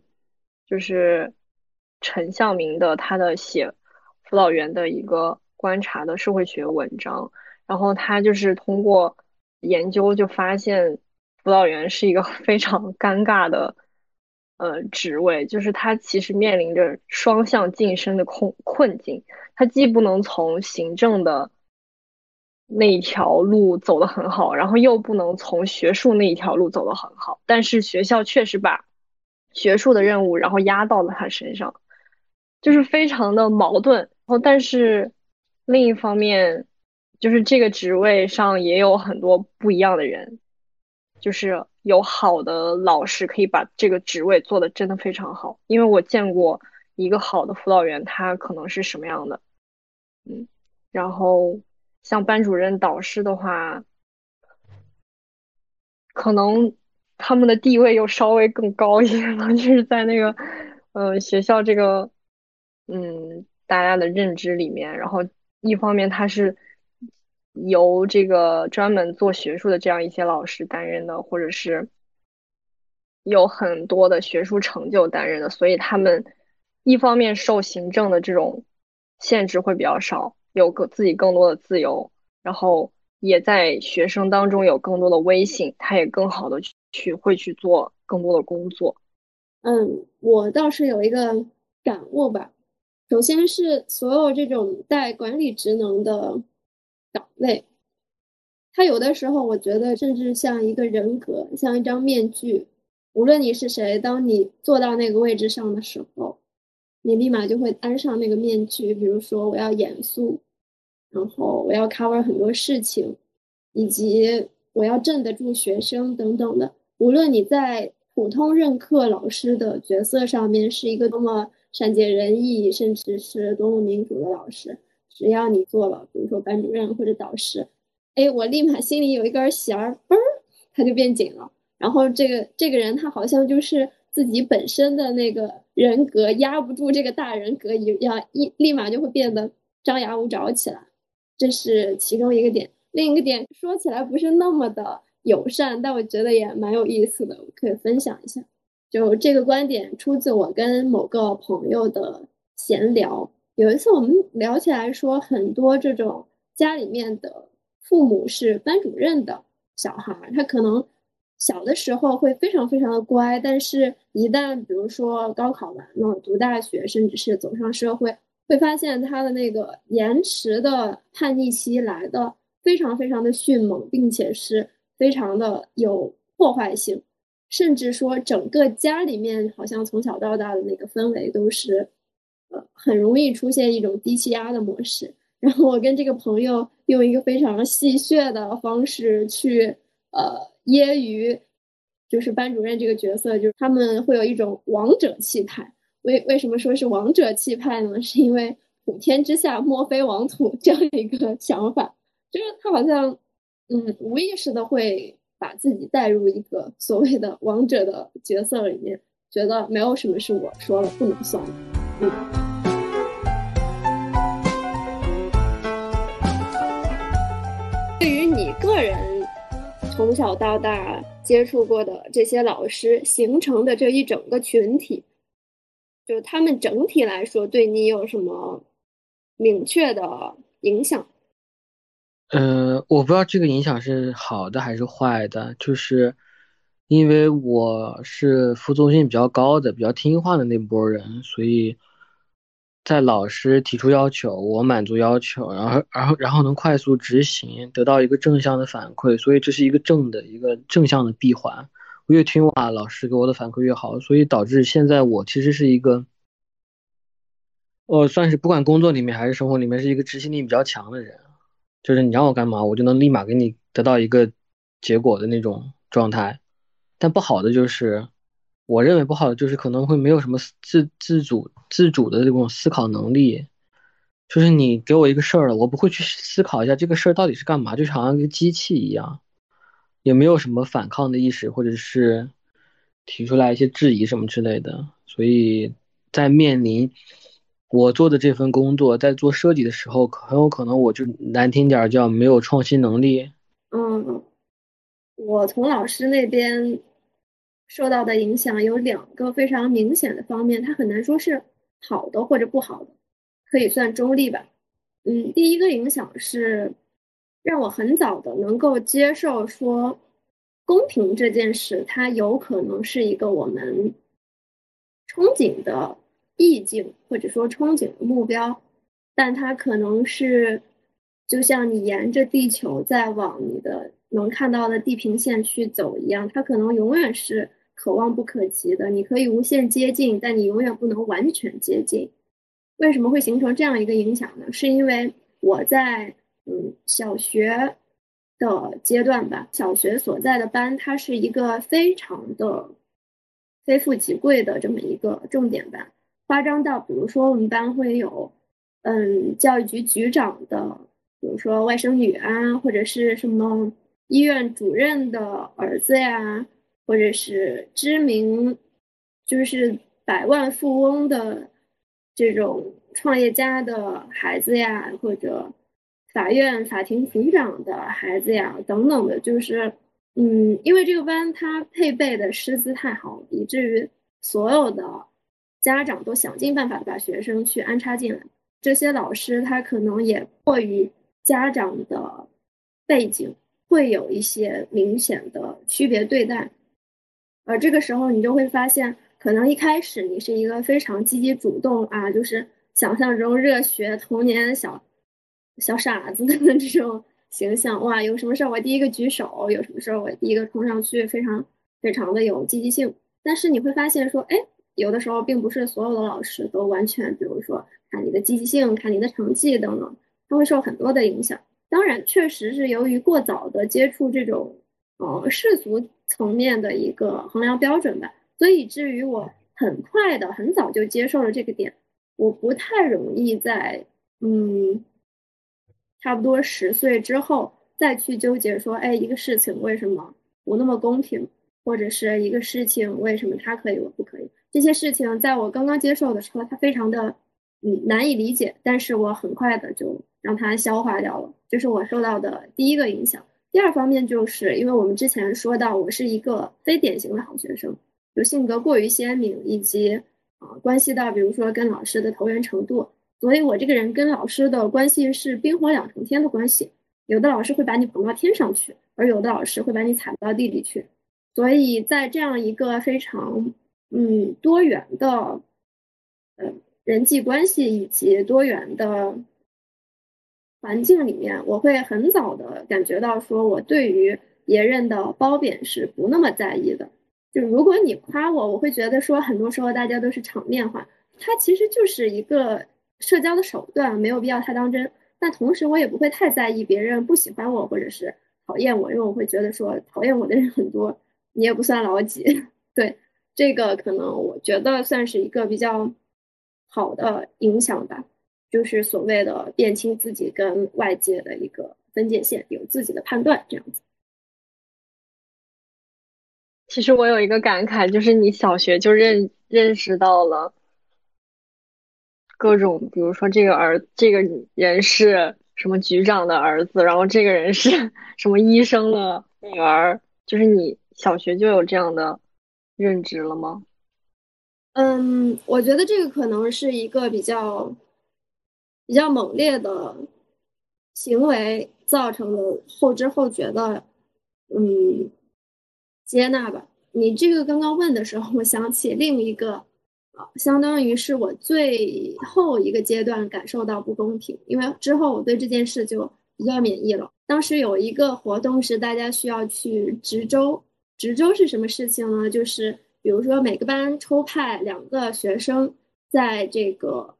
就是陈向明的他的写辅导员的一个观察的社会学文章，然后他就是通过研究就发现，辅导员是一个 非常尴尬的。呃，职位就是他其实面临着双向晋升的困困境，他既不能从行政的那一条路走得很好，然后又不能从学术那一条路走得很好，但是学校确实把学术的任务然后压到了他身上，就是非常的矛盾。然后，但是另一方面，就是这个职位上也有很多不一样的人，就是。有好的老师可以把这个职位做的真的非常好，因为我见过一个好的辅导员，他可能是什么样的，嗯，然后像班主任、导师的话，可能他们的地位又稍微更高一些了，就是在那个，呃，学校这个，嗯，大家的认知里面，然后一方面他是。由这个专门做学术的这样一些老师担任的，或者是有很多的学术成就担任的，所以他们一方面受行政的这种限制会比较少，有个自己更多的自由，然后也在学生当中有更多的威信，他也更好的去会去做更多的工作。嗯，我倒是有一个感悟吧，首先是所有这种带管理职能的。岗位，他有的时候，我觉得甚至像一个人格，像一张面具。无论你是谁，当你坐到那个位置上的时候，你立马就会安上那个面具。比如说，我要严肃，然后我要 cover 很多事情，以及我要镇得住学生等等的。无论你在普通任课老师的角色上面是一个多么善解人意，甚至是多么民主的老师。只要你做了，比如说班主任或者导师，哎，我立马心里有一根弦儿，嘣儿，它就变紧了。然后这个这个人他好像就是自己本身的那个人格压不住这个大人格一样，一立马就会变得张牙舞爪起来。这是其中一个点。另一个点说起来不是那么的友善，但我觉得也蛮有意思的，我可以分享一下。就这个观点出自我跟某个朋友的闲聊。有一次我们聊起来说，很多这种家里面的父母是班主任的小孩，他可能小的时候会非常非常的乖，但是一旦比如说高考完了、读大学，甚至是走上社会，会发现他的那个延迟的叛逆期来的非常非常的迅猛，并且是非常的有破坏性。甚至说，整个家里面好像从小到大的那个氛围都是，呃，很容易出现一种低气压的模式。然后我跟这个朋友用一个非常戏谑的方式去，呃，揶揄，就是班主任这个角色，就是他们会有一种王者气派。为为什么说是王者气派呢？是因为普天之下莫非王土这样一个想法，就是他好像，嗯，无意识的会。把自己带入一个所谓的王者的角色里面，觉得没有什么是我说了不能算的。嗯。对于你个人从小到大接触过的这些老师形成的这一整个群体，就他们整体来说对你有什么明确的影响？呃，我不知道这个影响是好的还是坏的，就是因为我是服从性比较高的、比较听话的那波人，所以在老师提出要求，我满足要求，然后然后然后能快速执行，得到一个正向的反馈，所以这是一个正的一个正向的闭环。越听话，老师给我的反馈越好，所以导致现在我其实是一个，呃算是不管工作里面还是生活里面是一个执行力比较强的人。就是你让我干嘛，我就能立马给你得到一个结果的那种状态。但不好的就是，我认为不好的就是可能会没有什么自自主自主的这种思考能力。就是你给我一个事儿了，我不会去思考一下这个事儿到底是干嘛，就好像一个机器一样，也没有什么反抗的意识，或者是提出来一些质疑什么之类的。所以在面临。我做的这份工作，在做设计的时候，很有可能我就难听点叫没有创新能力。嗯，我从老师那边受到的影响有两个非常明显的方面，它很难说是好的或者不好的，可以算中立吧。嗯，第一个影响是让我很早的能够接受说公平这件事，它有可能是一个我们憧憬的。意境或者说憧憬的目标，但它可能是就像你沿着地球在往你的能看到的地平线去走一样，它可能永远是可望不可及的。你可以无限接近，但你永远不能完全接近。为什么会形成这样一个影响呢？是因为我在嗯小学的阶段吧，小学所在的班，它是一个非常的非富即贵的这么一个重点班。夸张到，比如说我们班会有，嗯，教育局局长的，比如说外甥女啊，或者是什么医院主任的儿子呀，或者是知名，就是百万富翁的这种创业家的孩子呀，或者法院法庭庭长的孩子呀，等等的，就是，嗯，因为这个班他配备的师资太好，以至于所有的。家长都想尽办法把学生去安插进来，这些老师他可能也迫于家长的背景，会有一些明显的区别对待。而这个时候，你就会发现，可能一开始你是一个非常积极主动啊，就是想象中热血童年小小傻子的这种形象，哇，有什么事儿我第一个举手，有什么事儿我第一个冲上去，非常非常的有积极性。但是你会发现说，哎。有的时候并不是所有的老师都完全，比如说看你的积极性、看你的成绩等等，他会受很多的影响。当然，确实是由于过早的接触这种呃世俗层面的一个衡量标准吧，所以以至于我很快的、很早就接受了这个点。我不太容易在嗯差不多十岁之后再去纠结说，哎，一个事情为什么不那么公平，或者是一个事情为什么他可以我不可以？这些事情在我刚刚接受的时候，它非常的嗯难以理解，但是我很快的就让它消化掉了，这是我受到的第一个影响。第二方面就是因为我们之前说到，我是一个非典型的好学生，就性格过于鲜明，以及啊关系到比如说跟老师的投缘程度，所以我这个人跟老师的关系是冰火两重天的关系。有的老师会把你捧到天上去，而有的老师会把你踩到地里去。所以在这样一个非常嗯多元的呃人际关系以及多元的。环境里面，我会很早的感觉到，说我对于别人的褒贬是不那么在意的。就如果你夸我，我会觉得说，很多时候大家都是场面话，它其实就是一个社交的手段，没有必要太当真。但同时，我也不会太在意别人不喜欢我或者是讨厌我，因为我会觉得说，讨厌我的人很多，你也不算老几。对这个，可能我觉得算是一个比较好的影响吧。就是所谓的辨清自己跟外界的一个分界线，有自己的判断，这样子。其实我有一个感慨，就是你小学就认认识到了各种，比如说这个儿这个人是什么局长的儿子，然后这个人是什么医生的女儿，就是你小学就有这样的认知了吗？嗯，我觉得这个可能是一个比较。比较猛烈的行为造成的后知后觉的，嗯，接纳吧。你这个刚刚问的时候，我想起另一个，相当于是我最后一个阶段感受到不公平，因为之后我对这件事就比较免疫了。当时有一个活动是大家需要去值周，值周是什么事情呢？就是比如说每个班抽派两个学生在这个。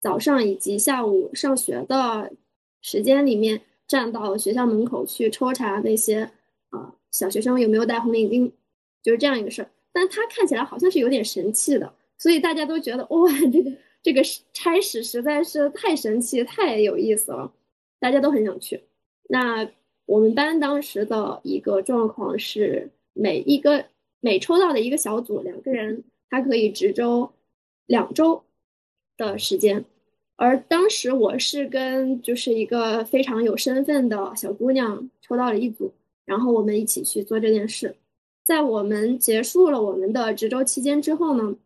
早上以及下午上学的时间里面，站到学校门口去抽查那些啊小学生有没有戴红领巾，就是这样一个事儿。但他看起来好像是有点神气的，所以大家都觉得哇，这个这个差使实在是太神奇、太有意思了，大家都很想去。那我们班当时的一个状况是，每一个每抽到的一个小组两个人，他可以值周两周。的时间，而当时我是跟就是一个非常有身份的小姑娘抽到了一组，然后我们一起去做这件事。在我们结束了我们的值周期间之后呢，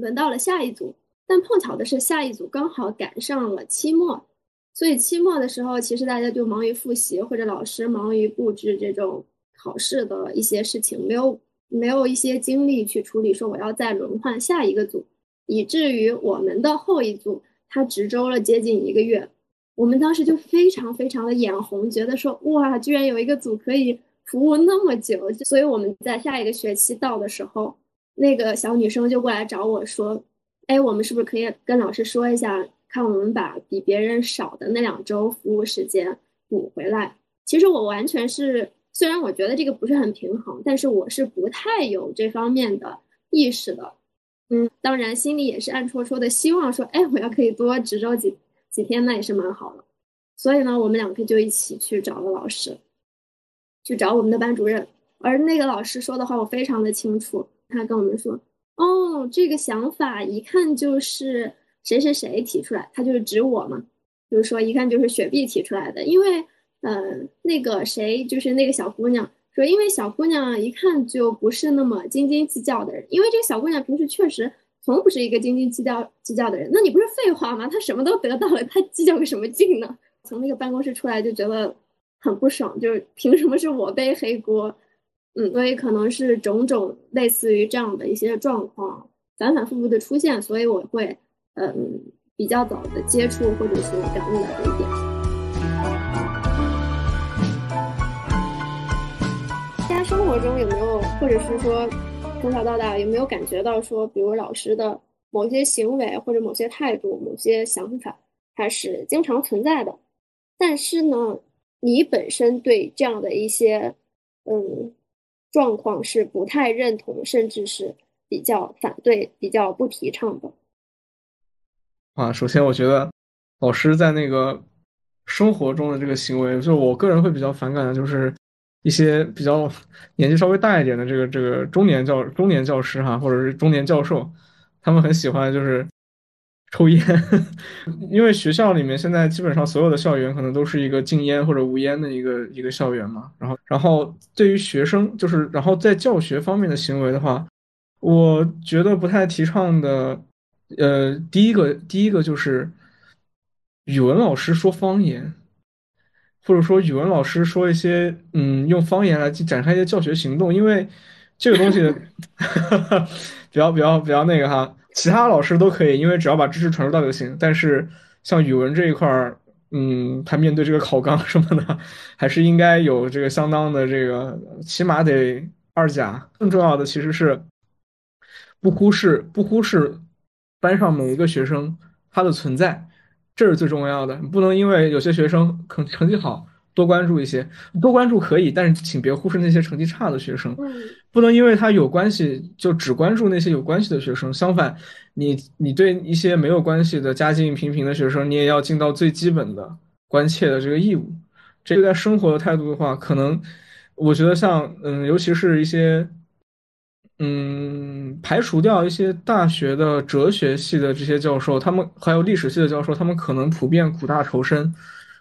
轮到了下一组，但碰巧的是下一组刚好赶上了期末，所以期末的时候其实大家就忙于复习，或者老师忙于布置这种考试的一些事情，没有没有一些精力去处理说我要再轮换下一个组。以至于我们的后一组，他值周了接近一个月，我们当时就非常非常的眼红，觉得说哇，居然有一个组可以服务那么久，所以我们在下一个学期到的时候，那个小女生就过来找我说，哎，我们是不是可以跟老师说一下，看我们把比别人少的那两周服务时间补回来？其实我完全是，虽然我觉得这个不是很平衡，但是我是不太有这方面的意识的。嗯，当然心里也是暗戳戳的，希望说，哎，我要可以多值周几几天，那也是蛮好的。所以呢，我们两个就一起去找了老师，去找我们的班主任。而那个老师说的话，我非常的清楚。他跟我们说，哦，这个想法一看就是谁谁谁提出来，他就是指我嘛，就是说一看就是雪碧提出来的。因为，呃，那个谁就是那个小姑娘。说，因为小姑娘一看就不是那么斤斤计较的人，因为这个小姑娘平时确实从不是一个斤斤计较计较的人。那你不是废话吗？她什么都得到了，她计较个什么劲呢？从那个办公室出来就觉得很不爽，就是凭什么是我背黑锅？嗯，所以可能是种种类似于这样的一些状况反反复复的出现，所以我会嗯比较早的接触或者是感悟到这一点。家生活中有没有，或者是说从小到大有没有感觉到说，比如老师的某些行为或者某些态度、某些想法，它是经常存在的。但是呢，你本身对这样的一些嗯状况是不太认同，甚至是比较反对、比较不提倡的。啊，首先我觉得老师在那个生活中的这个行为，就我个人会比较反感的，就是一些比较年纪稍微大一点的这个这个中年教中年教师哈，或者是中年教授，他们很喜欢就是抽烟，因为学校里面现在基本上所有的校园可能都是一个禁烟或者无烟的一个一个校园嘛，然后然后对于学生就是然后在教学方面的行为的话，我觉得不太提倡的，呃，第一个第一个就是。语文老师说方言，或者说语文老师说一些嗯，用方言来去展开一些教学行动，因为这个东西 比较比较比较那个哈，其他老师都可以，因为只要把知识传输到就行。但是像语文这一块儿，嗯，他面对这个考纲什么的，还是应该有这个相当的这个，起码得二甲。更重要的其实是不忽视不忽视班上每一个学生他的存在。这是最重要的，不能因为有些学生成成绩好，多关注一些，多关注可以，但是请别忽视那些成绩差的学生。不能因为他有关系就只关注那些有关系的学生。相反，你你对一些没有关系的家境平平的学生，你也要尽到最基本的关切的这个义务。这个在生活的态度的话，可能我觉得像嗯，尤其是一些。嗯，排除掉一些大学的哲学系的这些教授，他们还有历史系的教授，他们可能普遍苦大仇深，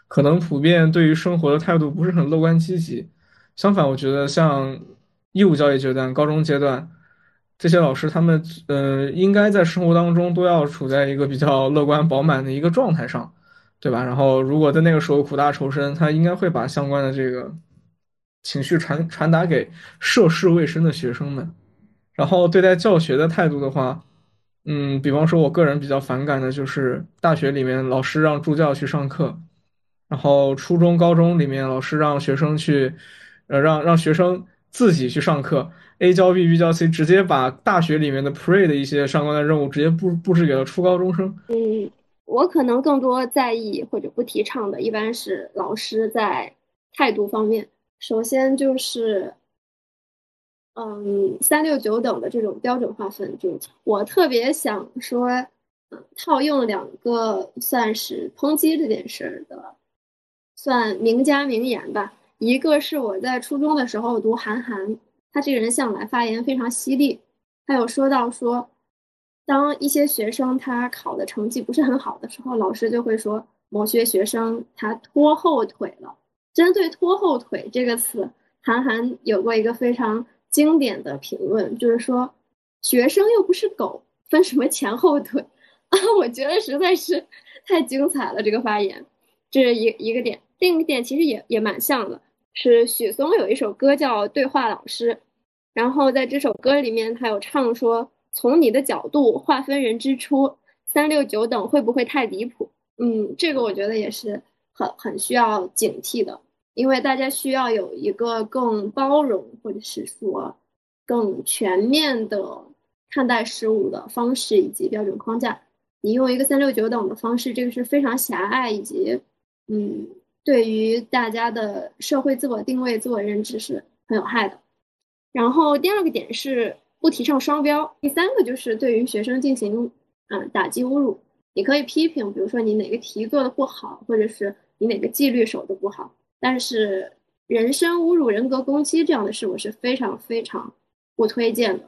可能普遍对于生活的态度不是很乐观积极。相反，我觉得像义务教育阶段、高中阶段这些老师，他们呃，应该在生活当中都要处在一个比较乐观饱满的一个状态上，对吧？然后，如果在那个时候苦大仇深，他应该会把相关的这个情绪传传达给涉世未深的学生们。然后对待教学的态度的话，嗯，比方说，我个人比较反感的就是大学里面老师让助教去上课，然后初中、高中里面老师让学生去，呃，让让学生自己去上课，A 教 B，B 教 C，直接把大学里面的 Pre 的一些相关的任务直接布布置给了初高中生。嗯，我可能更多在意或者不提倡的，一般是老师在态度方面，首先就是。嗯，三六九等的这种标准划分，就我特别想说，嗯，套用两个算是抨击这件事的，算名家名言吧。一个是我在初中的时候读韩寒，他这个人向来发言非常犀利，他有说到说，当一些学生他考的成绩不是很好的时候，老师就会说某些学生他拖后腿了。针对“拖后腿”这个词，韩寒有过一个非常。经典的评论就是说，学生又不是狗，分什么前后腿啊？我觉得实在是太精彩了，这个发言，这是一一个点。另一点其实也也蛮像的，是许嵩有一首歌叫《对话老师》，然后在这首歌里面，他有唱说：“从你的角度划分人之初，三六九等会不会太离谱？”嗯，这个我觉得也是很很需要警惕的。因为大家需要有一个更包容，或者是说更全面的看待事物的方式以及标准框架。你用一个三六九等的方式，这个是非常狭隘以及嗯，对于大家的社会自我定位、自我认知是很有害的。然后第二个点是不提倡双标，第三个就是对于学生进行嗯打击、侮辱。你可以批评，比如说你哪个题做的不好，或者是你哪个纪律守的不好。但是人身侮辱、人格攻击这样的事，我是非常非常不推荐的。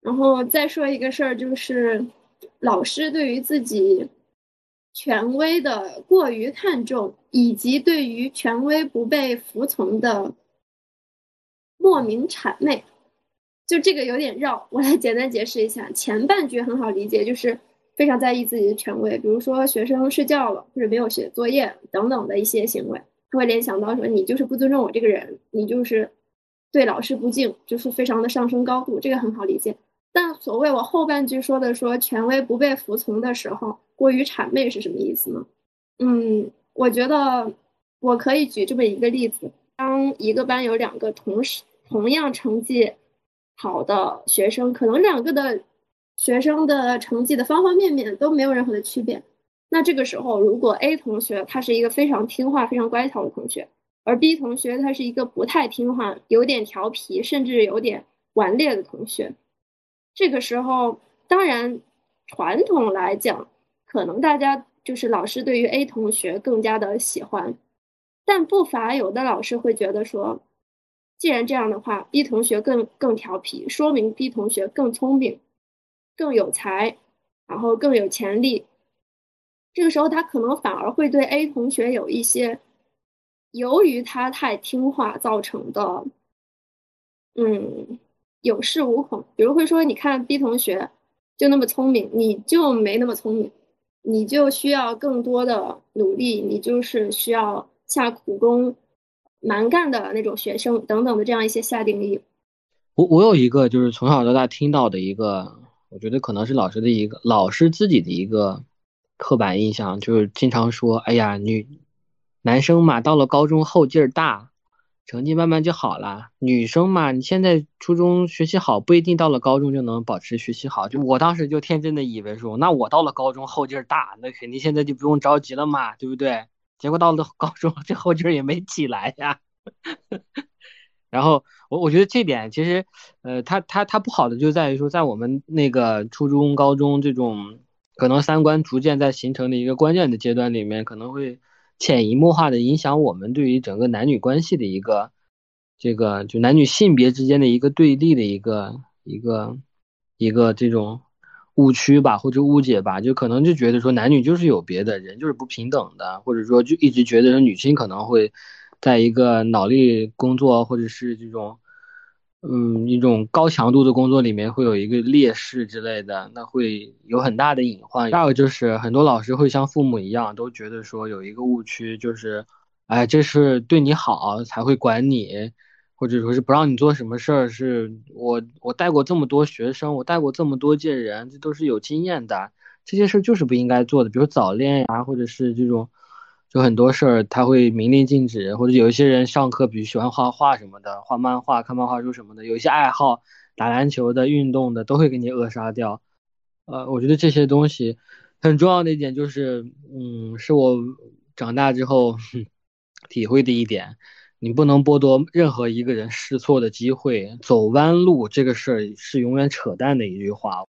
然后再说一个事儿，就是老师对于自己权威的过于看重，以及对于权威不被服从的莫名谄媚，就这个有点绕，我来简单解释一下。前半句很好理解，就是非常在意自己的权威，比如说学生睡觉了或者没有写作业等等的一些行为。他会联想到说你就是不尊重我这个人，你就是对老师不敬，就是非常的上升高度，这个很好理解。但所谓我后半句说的说权威不被服从的时候，过于谄媚是什么意思呢？嗯，我觉得我可以举这么一个例子：当一个班有两个同时同样成绩好的学生，可能两个的学生的成绩的方方面面都没有任何的区别。那这个时候，如果 A 同学他是一个非常听话、非常乖巧的同学，而 B 同学他是一个不太听话、有点调皮，甚至有点顽劣的同学，这个时候，当然传统来讲，可能大家就是老师对于 A 同学更加的喜欢，但不乏有的老师会觉得说，既然这样的话，B 同学更更调皮，说明 B 同学更聪明、更有才，然后更有潜力。这个时候，他可能反而会对 A 同学有一些，由于他太听话造成的，嗯，有恃无恐。比如会说，你看 B 同学就那么聪明，你就没那么聪明。你就需要更多的努力，你就是需要下苦功、蛮干的那种学生等等的这样一些下定义。我我有一个就是从小到大听到的一个，我觉得可能是老师的一个老师自己的一个刻板印象，就是经常说：“哎呀，女男生嘛，到了高中后劲儿大。”成绩慢慢就好了。女生嘛，你现在初中学习好，不一定到了高中就能保持学习好。就我当时就天真的以为说，那我到了高中后劲儿大，那肯定现在就不用着急了嘛，对不对？结果到了高中，这后劲儿也没起来呀。然后我我觉得这点其实，呃，他他他不好的就在于说，在我们那个初中、高中这种可能三观逐渐在形成的一个关键的阶段里面，可能会。潜移默化的影响我们对于整个男女关系的一个，这个就男女性别之间的一个对立的一个一个一个这种误区吧，或者误解吧，就可能就觉得说男女就是有别的人就是不平等的，或者说就一直觉得说女性可能会在一个脑力工作或者是这种。嗯，一种高强度的工作里面会有一个劣势之类的，那会有很大的隐患。第二个就是很多老师会像父母一样，都觉得说有一个误区，就是，哎，这是对你好才会管你，或者说是不让你做什么事儿。是我我带过这么多学生，我带过这么多届人，这都是有经验的，这些事儿就是不应该做的，比如早恋呀，或者是这种。就很多事儿他会明令禁止，或者有一些人上课比如喜欢画画什么的，画漫画、看漫画书什么的，有一些爱好打篮球的、运动的，都会给你扼杀掉。呃，我觉得这些东西很重要的一点就是，嗯，是我长大之后 体会的一点，你不能剥夺任何一个人试错的机会，走弯路这个事儿是永远扯淡的一句话。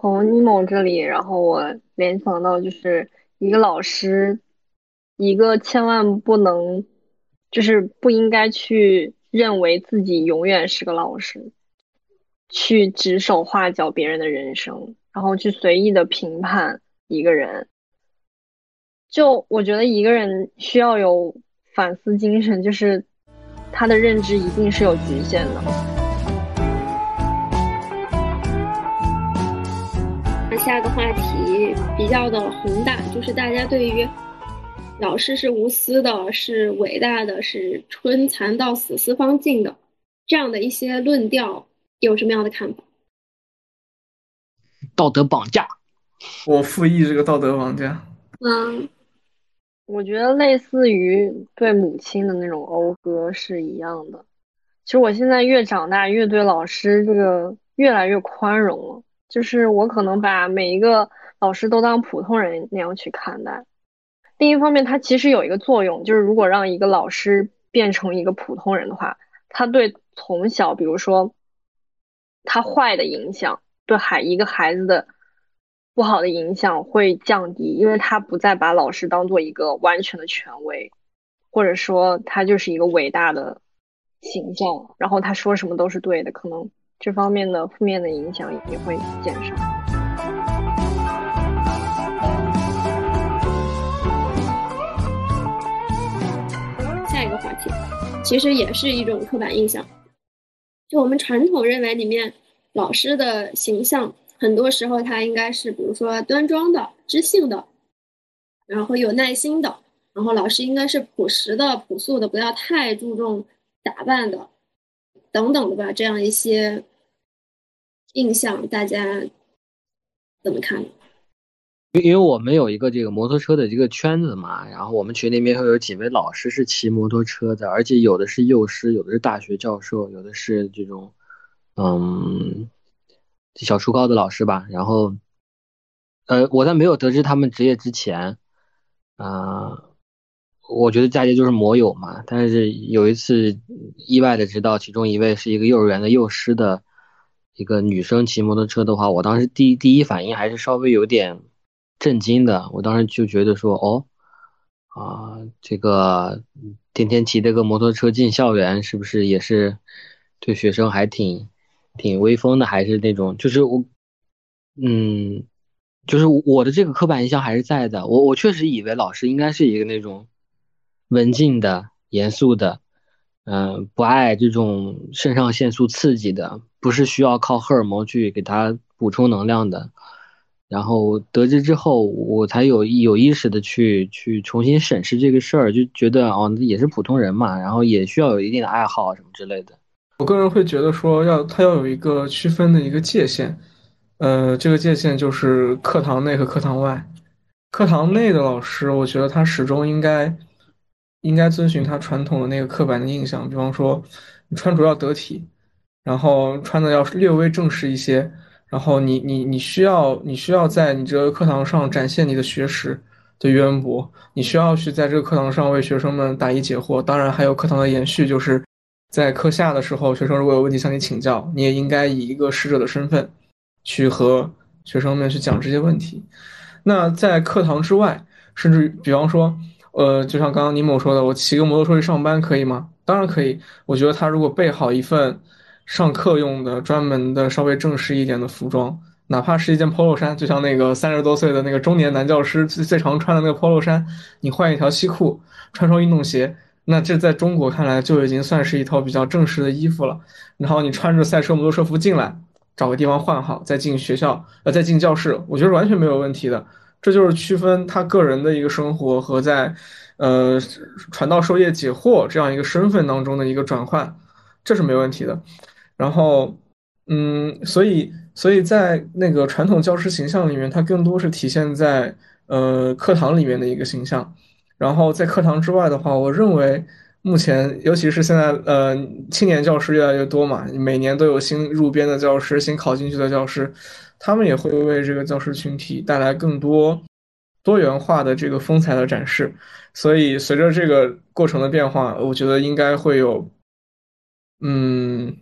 从尼某这里，然后我联想到就是一个老师。一个千万不能，就是不应该去认为自己永远是个老师，去指手画脚别人的人生，然后去随意的评判一个人。就我觉得一个人需要有反思精神，就是他的认知一定是有局限的。那下个话题比较的宏大，就是大家对于。老师是无私的，是伟大的，是春蚕到死丝方尽的，这样的一些论调有什么样的看法？道德绑架，我附议这个道德绑架。嗯，我觉得类似于对母亲的那种讴歌是一样的。其实我现在越长大，越对老师这个越来越宽容了。就是我可能把每一个老师都当普通人那样去看待。另一方面，它其实有一个作用，就是如果让一个老师变成一个普通人的话，他对从小，比如说他坏的影响，对孩一个孩子的不好的影响会降低，因为他不再把老师当做一个完全的权威，或者说他就是一个伟大的形象，然后他说什么都是对的，可能这方面的负面的影响也会减少。一个话题其实也是一种刻板印象，就我们传统认为里面老师的形象，很多时候他应该是比如说端庄的、知性的，然后有耐心的，然后老师应该是朴实的、朴素的，不要太注重打扮的，等等的吧，这样一些印象，大家怎么看？因因为我们有一个这个摩托车的这个圈子嘛，然后我们群里面会有几位老师是骑摩托车的，而且有的是幼师，有的是大学教授，有的是这种，嗯，小初高的老师吧。然后，呃，我在没有得知他们职业之前，啊，我觉得佳杰就是摩友嘛。但是有一次意外的知道，其中一位是一个幼儿园的幼师的一个女生骑摩托车的话，我当时第第一反应还是稍微有点。震惊的。我当时就觉得说，哦，啊，这个天天骑这个摩托车进校园，是不是也是对学生还挺挺威风的？还是那种，就是我，嗯，就是我的这个刻板印象还是在的。我我确实以为老师应该是一个那种文静的、严肃的。嗯，不爱这种肾上腺素刺激的，不是需要靠荷尔蒙去给他补充能量的。然后得知之后，我才有有意识的去去重新审视这个事儿，就觉得哦，也是普通人嘛，然后也需要有一定的爱好什么之类的。我个人会觉得说，要他要有一个区分的一个界限，呃，这个界限就是课堂内和课堂外。课堂内的老师，我觉得他始终应该。应该遵循他传统的那个刻板的印象，比方说，你穿着要得体，然后穿的要略微正式一些，然后你你你需要你需要在你这个课堂上展现你的学识的渊博，你需要去在这个课堂上为学生们答疑解惑。当然，还有课堂的延续，就是在课下的时候，学生如果有问题向你请教，你也应该以一个使者的身份去和学生们去讲这些问题。那在课堂之外，甚至比方说。呃，就像刚刚尼某说的，我骑个摩托车去上班可以吗？当然可以。我觉得他如果备好一份上课用的专门的稍微正式一点的服装，哪怕是一件 polo 衫，就像那个三十多岁的那个中年男教师最最常穿的那个 polo 衫，你换一条西裤，穿双运动鞋，那这在中国看来就已经算是一套比较正式的衣服了。然后你穿着赛车摩托车服进来，找个地方换好，再进学校，呃，再进教室，我觉得完全没有问题的。这就是区分他个人的一个生活和在，呃，传道授业解惑这样一个身份当中的一个转换，这是没问题的。然后，嗯，所以，所以在那个传统教师形象里面，它更多是体现在呃课堂里面的一个形象。然后在课堂之外的话，我认为目前，尤其是现在，呃，青年教师越来越多嘛，每年都有新入编的教师，新考进去的教师。他们也会为这个教师群体带来更多多元化的这个风采的展示，所以随着这个过程的变化，我觉得应该会有，嗯，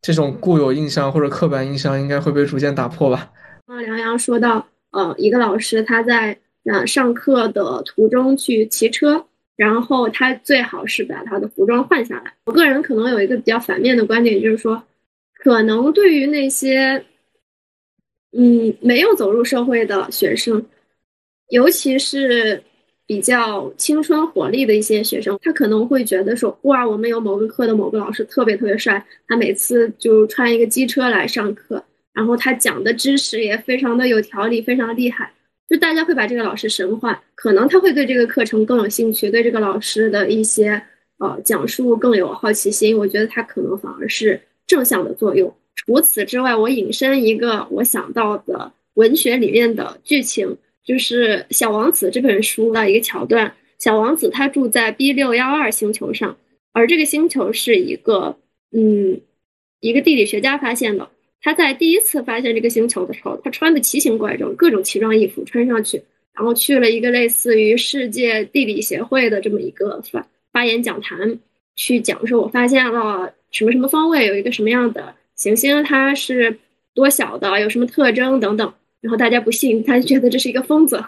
这种固有印象或者刻板印象应该会被逐渐打破吧。刚梁洋说到，呃，一个老师他在呃上课的途中去骑车，然后他最好是把他的服装换下来。我个人可能有一个比较反面的观点，就是说，可能对于那些。嗯，没有走入社会的学生，尤其是比较青春活力的一些学生，他可能会觉得说，哇，我们有某个课的某个老师特别特别帅，他每次就穿一个机车来上课，然后他讲的知识也非常的有条理，非常厉害，就大家会把这个老师神化，可能他会对这个课程更有兴趣，对这个老师的一些呃讲述更有好奇心。我觉得他可能反而是正向的作用。除此之外，我引申一个我想到的文学里面的剧情，就是《小王子》这本书的一个桥段。小王子他住在 B 六幺二星球上，而这个星球是一个，嗯，一个地理学家发现的。他在第一次发现这个星球的时候，他穿的奇形怪状，各种奇装异服穿上去，然后去了一个类似于世界地理协会的这么一个发发言讲坛，去讲说，我发现了什么什么方位有一个什么样的。行星它是多小的，有什么特征等等，然后大家不信，他觉得这是一个疯子。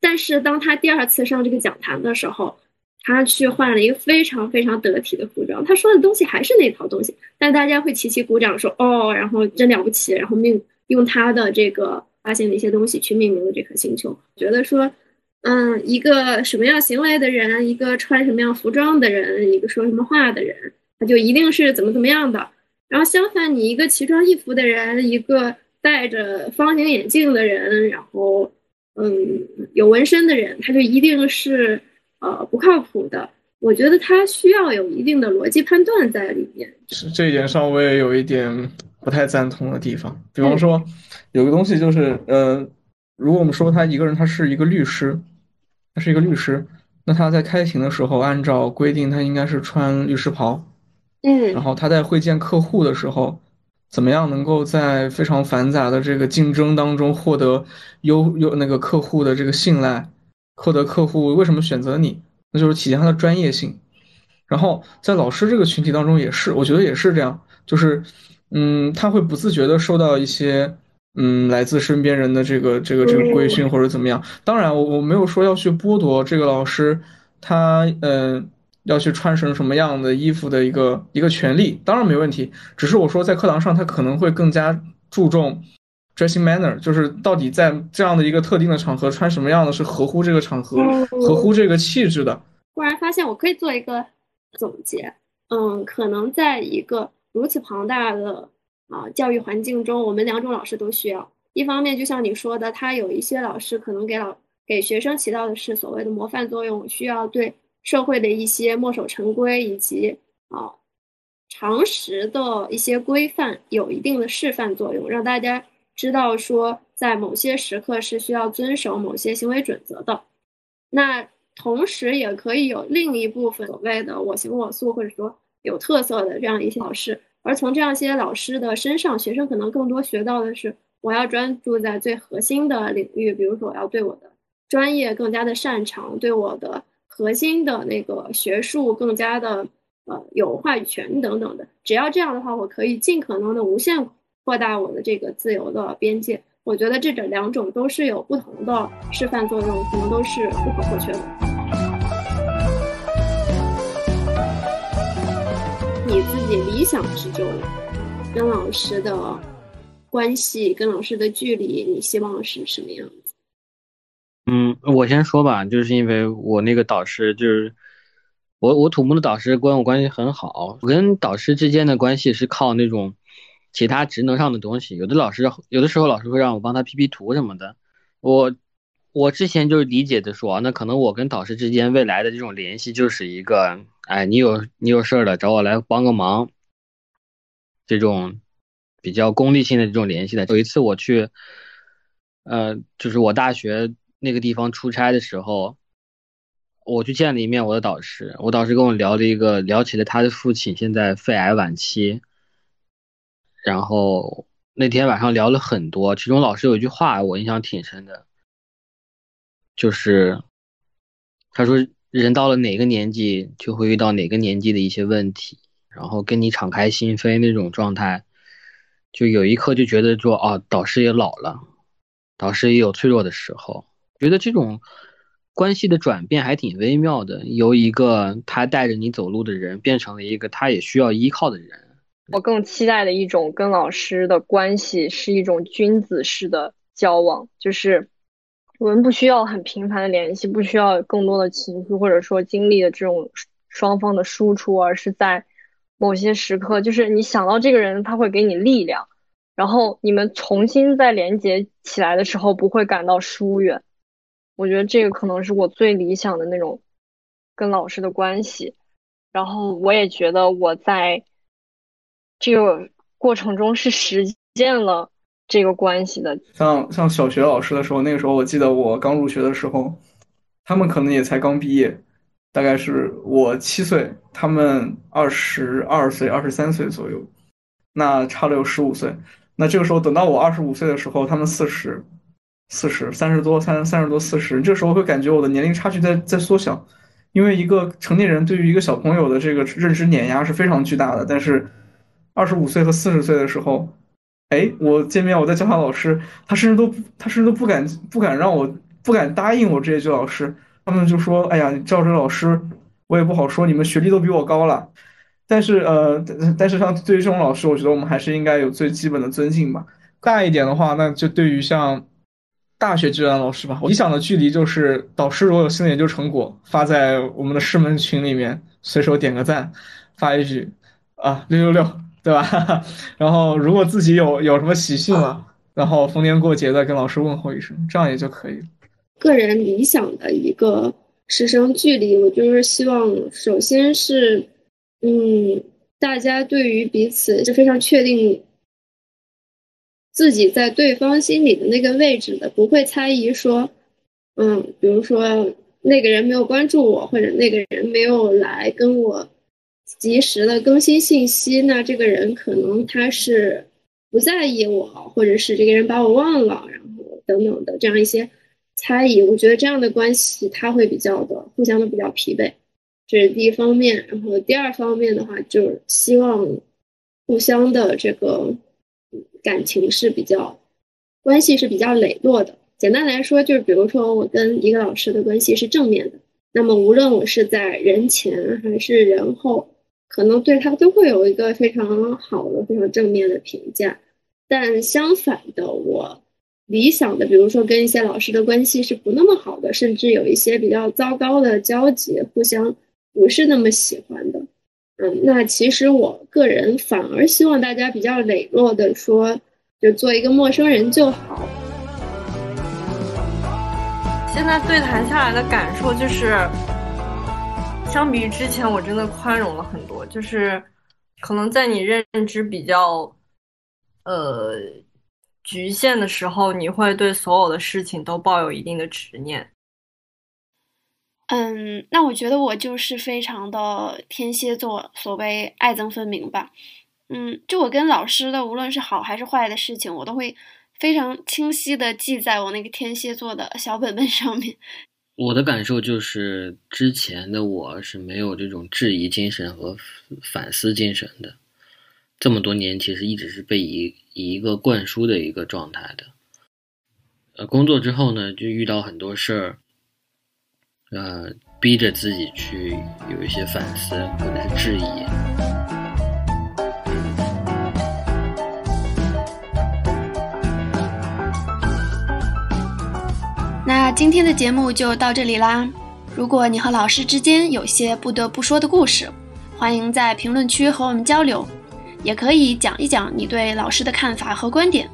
但是当他第二次上这个讲坛的时候，他去换了一个非常非常得体的服装，他说的东西还是那套东西，但大家会齐齐鼓掌说哦，然后真了不起，然后命用他的这个发现的一些东西去命名了这颗星球，觉得说，嗯，一个什么样行为的人，一个穿什么样服装的人，一个说什么话的人，他就一定是怎么怎么样的。然后相反，你一个奇装异服的人，一个戴着方形眼镜的人，然后嗯有纹身的人，他就一定是呃不靠谱的。我觉得他需要有一定的逻辑判断在里面。是这一点上，我也有一点不太赞同的地方。比方说，有个东西就是，呃，如果我们说他一个人，他是一个律师，他是一个律师，那他在开庭的时候，按照规定，他应该是穿律师袍。嗯，然后他在会见客户的时候，怎么样能够在非常繁杂的这个竞争当中获得优优那个客户的这个信赖，获得客户为什么选择你？那就是体现他的专业性。然后在老师这个群体当中也是，我觉得也是这样，就是嗯，他会不自觉的受到一些嗯，来自身边人的这个这个这个规训或者怎么样。当然，我我没有说要去剥夺这个老师他嗯要去穿成什么样的衣服的一个一个权利，当然没问题。只是我说在课堂上他可能会更加注重 dressing manner，就是到底在这样的一个特定的场合穿什么样的是合乎这个场合、合乎这个气质的。忽然发现我可以做一个总结，嗯，可能在一个如此庞大的。啊，教育环境中，我们两种老师都需要。一方面，就像你说的，他有一些老师可能给老给学生起到的是所谓的模范作用，需要对社会的一些墨守成规以及啊常识的一些规范有一定的示范作用，让大家知道说在某些时刻是需要遵守某些行为准则的。那同时也可以有另一部分所谓的我行我素，或者说有特色的这样一些老师。而从这样一些老师的身上，学生可能更多学到的是，我要专注在最核心的领域，比如说我要对我的专业更加的擅长，对我的核心的那个学术更加的呃有话语权等等的。只要这样的话，我可以尽可能的无限扩大我的这个自由的边界。我觉得这这两种都是有不同的示范作用，可能都是不可或缺的。你自己理想之中跟老师的关系、跟老师的距离，你希望是什么样的？嗯，我先说吧，就是因为我那个导师，就是我我土木的导师，跟我关系很好。我跟导师之间的关系是靠那种其他职能上的东西。有的老师，有的时候老师会让我帮他 P P 图什么的。我我之前就是理解的说，那可能我跟导师之间未来的这种联系就是一个。哎，你有你有事儿了，找我来帮个忙。这种比较功利性的这种联系的。有一次我去，呃，就是我大学那个地方出差的时候，我去见了一面我的导师。我导师跟我聊了一个，聊起了他的父亲现在肺癌晚期。然后那天晚上聊了很多，其中老师有一句话我印象挺深的，就是他说。人到了哪个年纪，就会遇到哪个年纪的一些问题，然后跟你敞开心扉那种状态，就有一刻就觉得说，哦，导师也老了，导师也有脆弱的时候，觉得这种关系的转变还挺微妙的，由一个他带着你走路的人，变成了一个他也需要依靠的人。我更期待的一种跟老师的关系是一种君子式的交往，就是。我们不需要很频繁的联系，不需要更多的情绪或者说精力的这种双方的输出，而是在某些时刻，就是你想到这个人，他会给你力量，然后你们重新再连接起来的时候，不会感到疏远。我觉得这个可能是我最理想的那种跟老师的关系。然后我也觉得我在这个过程中是实践了。这个关系的，像像小学老师的时候，那个时候我记得我刚入学的时候，他们可能也才刚毕业，大概是我七岁，他们二十二岁、二十三岁左右，那差了有十五岁。那这个时候等到我二十五岁的时候，他们四十、四十三十多、三三十多、四十，这时候会感觉我的年龄差距在在缩小，因为一个成年人对于一个小朋友的这个认知碾压是非常巨大的。但是二十五岁和四十岁的时候。哎，我见面我在叫他老师，他甚至都他甚至都不敢不敢让我不敢答应我直接叫老师，他们就说：“哎呀，你叫这老师，我也不好说，你们学历都比我高了。”但是呃，但是像对于这种老师，我觉得我们还是应该有最基本的尊敬吧。大一点的话，那就对于像大学阶段老师吧，理想的距离就是导师如果有新的研究成果发在我们的师门群里面，随手点个赞，发一句啊六六六。对吧？然后如果自己有有什么喜讯了，然后逢年过节的跟老师问候一声，这样也就可以了。个人理想的一个师生距离，我就是希望，首先是，嗯，大家对于彼此是非常确定自己在对方心里的那个位置的，不会猜疑说，嗯，比如说那个人没有关注我，或者那个人没有来跟我。及时的更新信息，那这个人可能他是不在意我，或者是这个人把我忘了，然后等等的这样一些猜疑。我觉得这样的关系他会比较的互相都比较疲惫，这是第一方面。然后第二方面的话，就是希望互相的这个感情是比较关系是比较磊落的。简单来说，就是比如说我跟一个老师的关系是正面的，那么无论我是在人前还是人后，可能对他都会有一个非常好的、非常正面的评价。但相反的，我理想的，比如说跟一些老师的关系是不那么好的，甚至有一些比较糟糕的交集，互相不是那么喜欢的。嗯，那其实我个人反而希望大家比较磊落的说，就做一个陌生人就好。现在对谈下来的感受就是，相比于之前，我真的宽容了很多。就是可能在你认知比较，呃，局限的时候，你会对所有的事情都抱有一定的执念。嗯，那我觉得我就是非常的天蝎座，所谓爱憎分明吧。嗯，就我跟老师的，无论是好还是坏的事情，我都会。非常清晰的记在我那个天蝎座的小本本上面。我的感受就是，之前的我是没有这种质疑精神和反思精神的。这么多年，其实一直是被以以一个灌输的一个状态的。呃，工作之后呢，就遇到很多事儿，呃，逼着自己去有一些反思或者是质疑。那今天的节目就到这里啦。如果你和老师之间有些不得不说的故事，欢迎在评论区和我们交流，也可以讲一讲你对老师的看法和观点。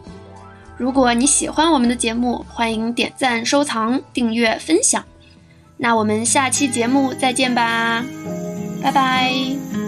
如果你喜欢我们的节目，欢迎点赞、收藏、订阅、分享。那我们下期节目再见吧，拜拜。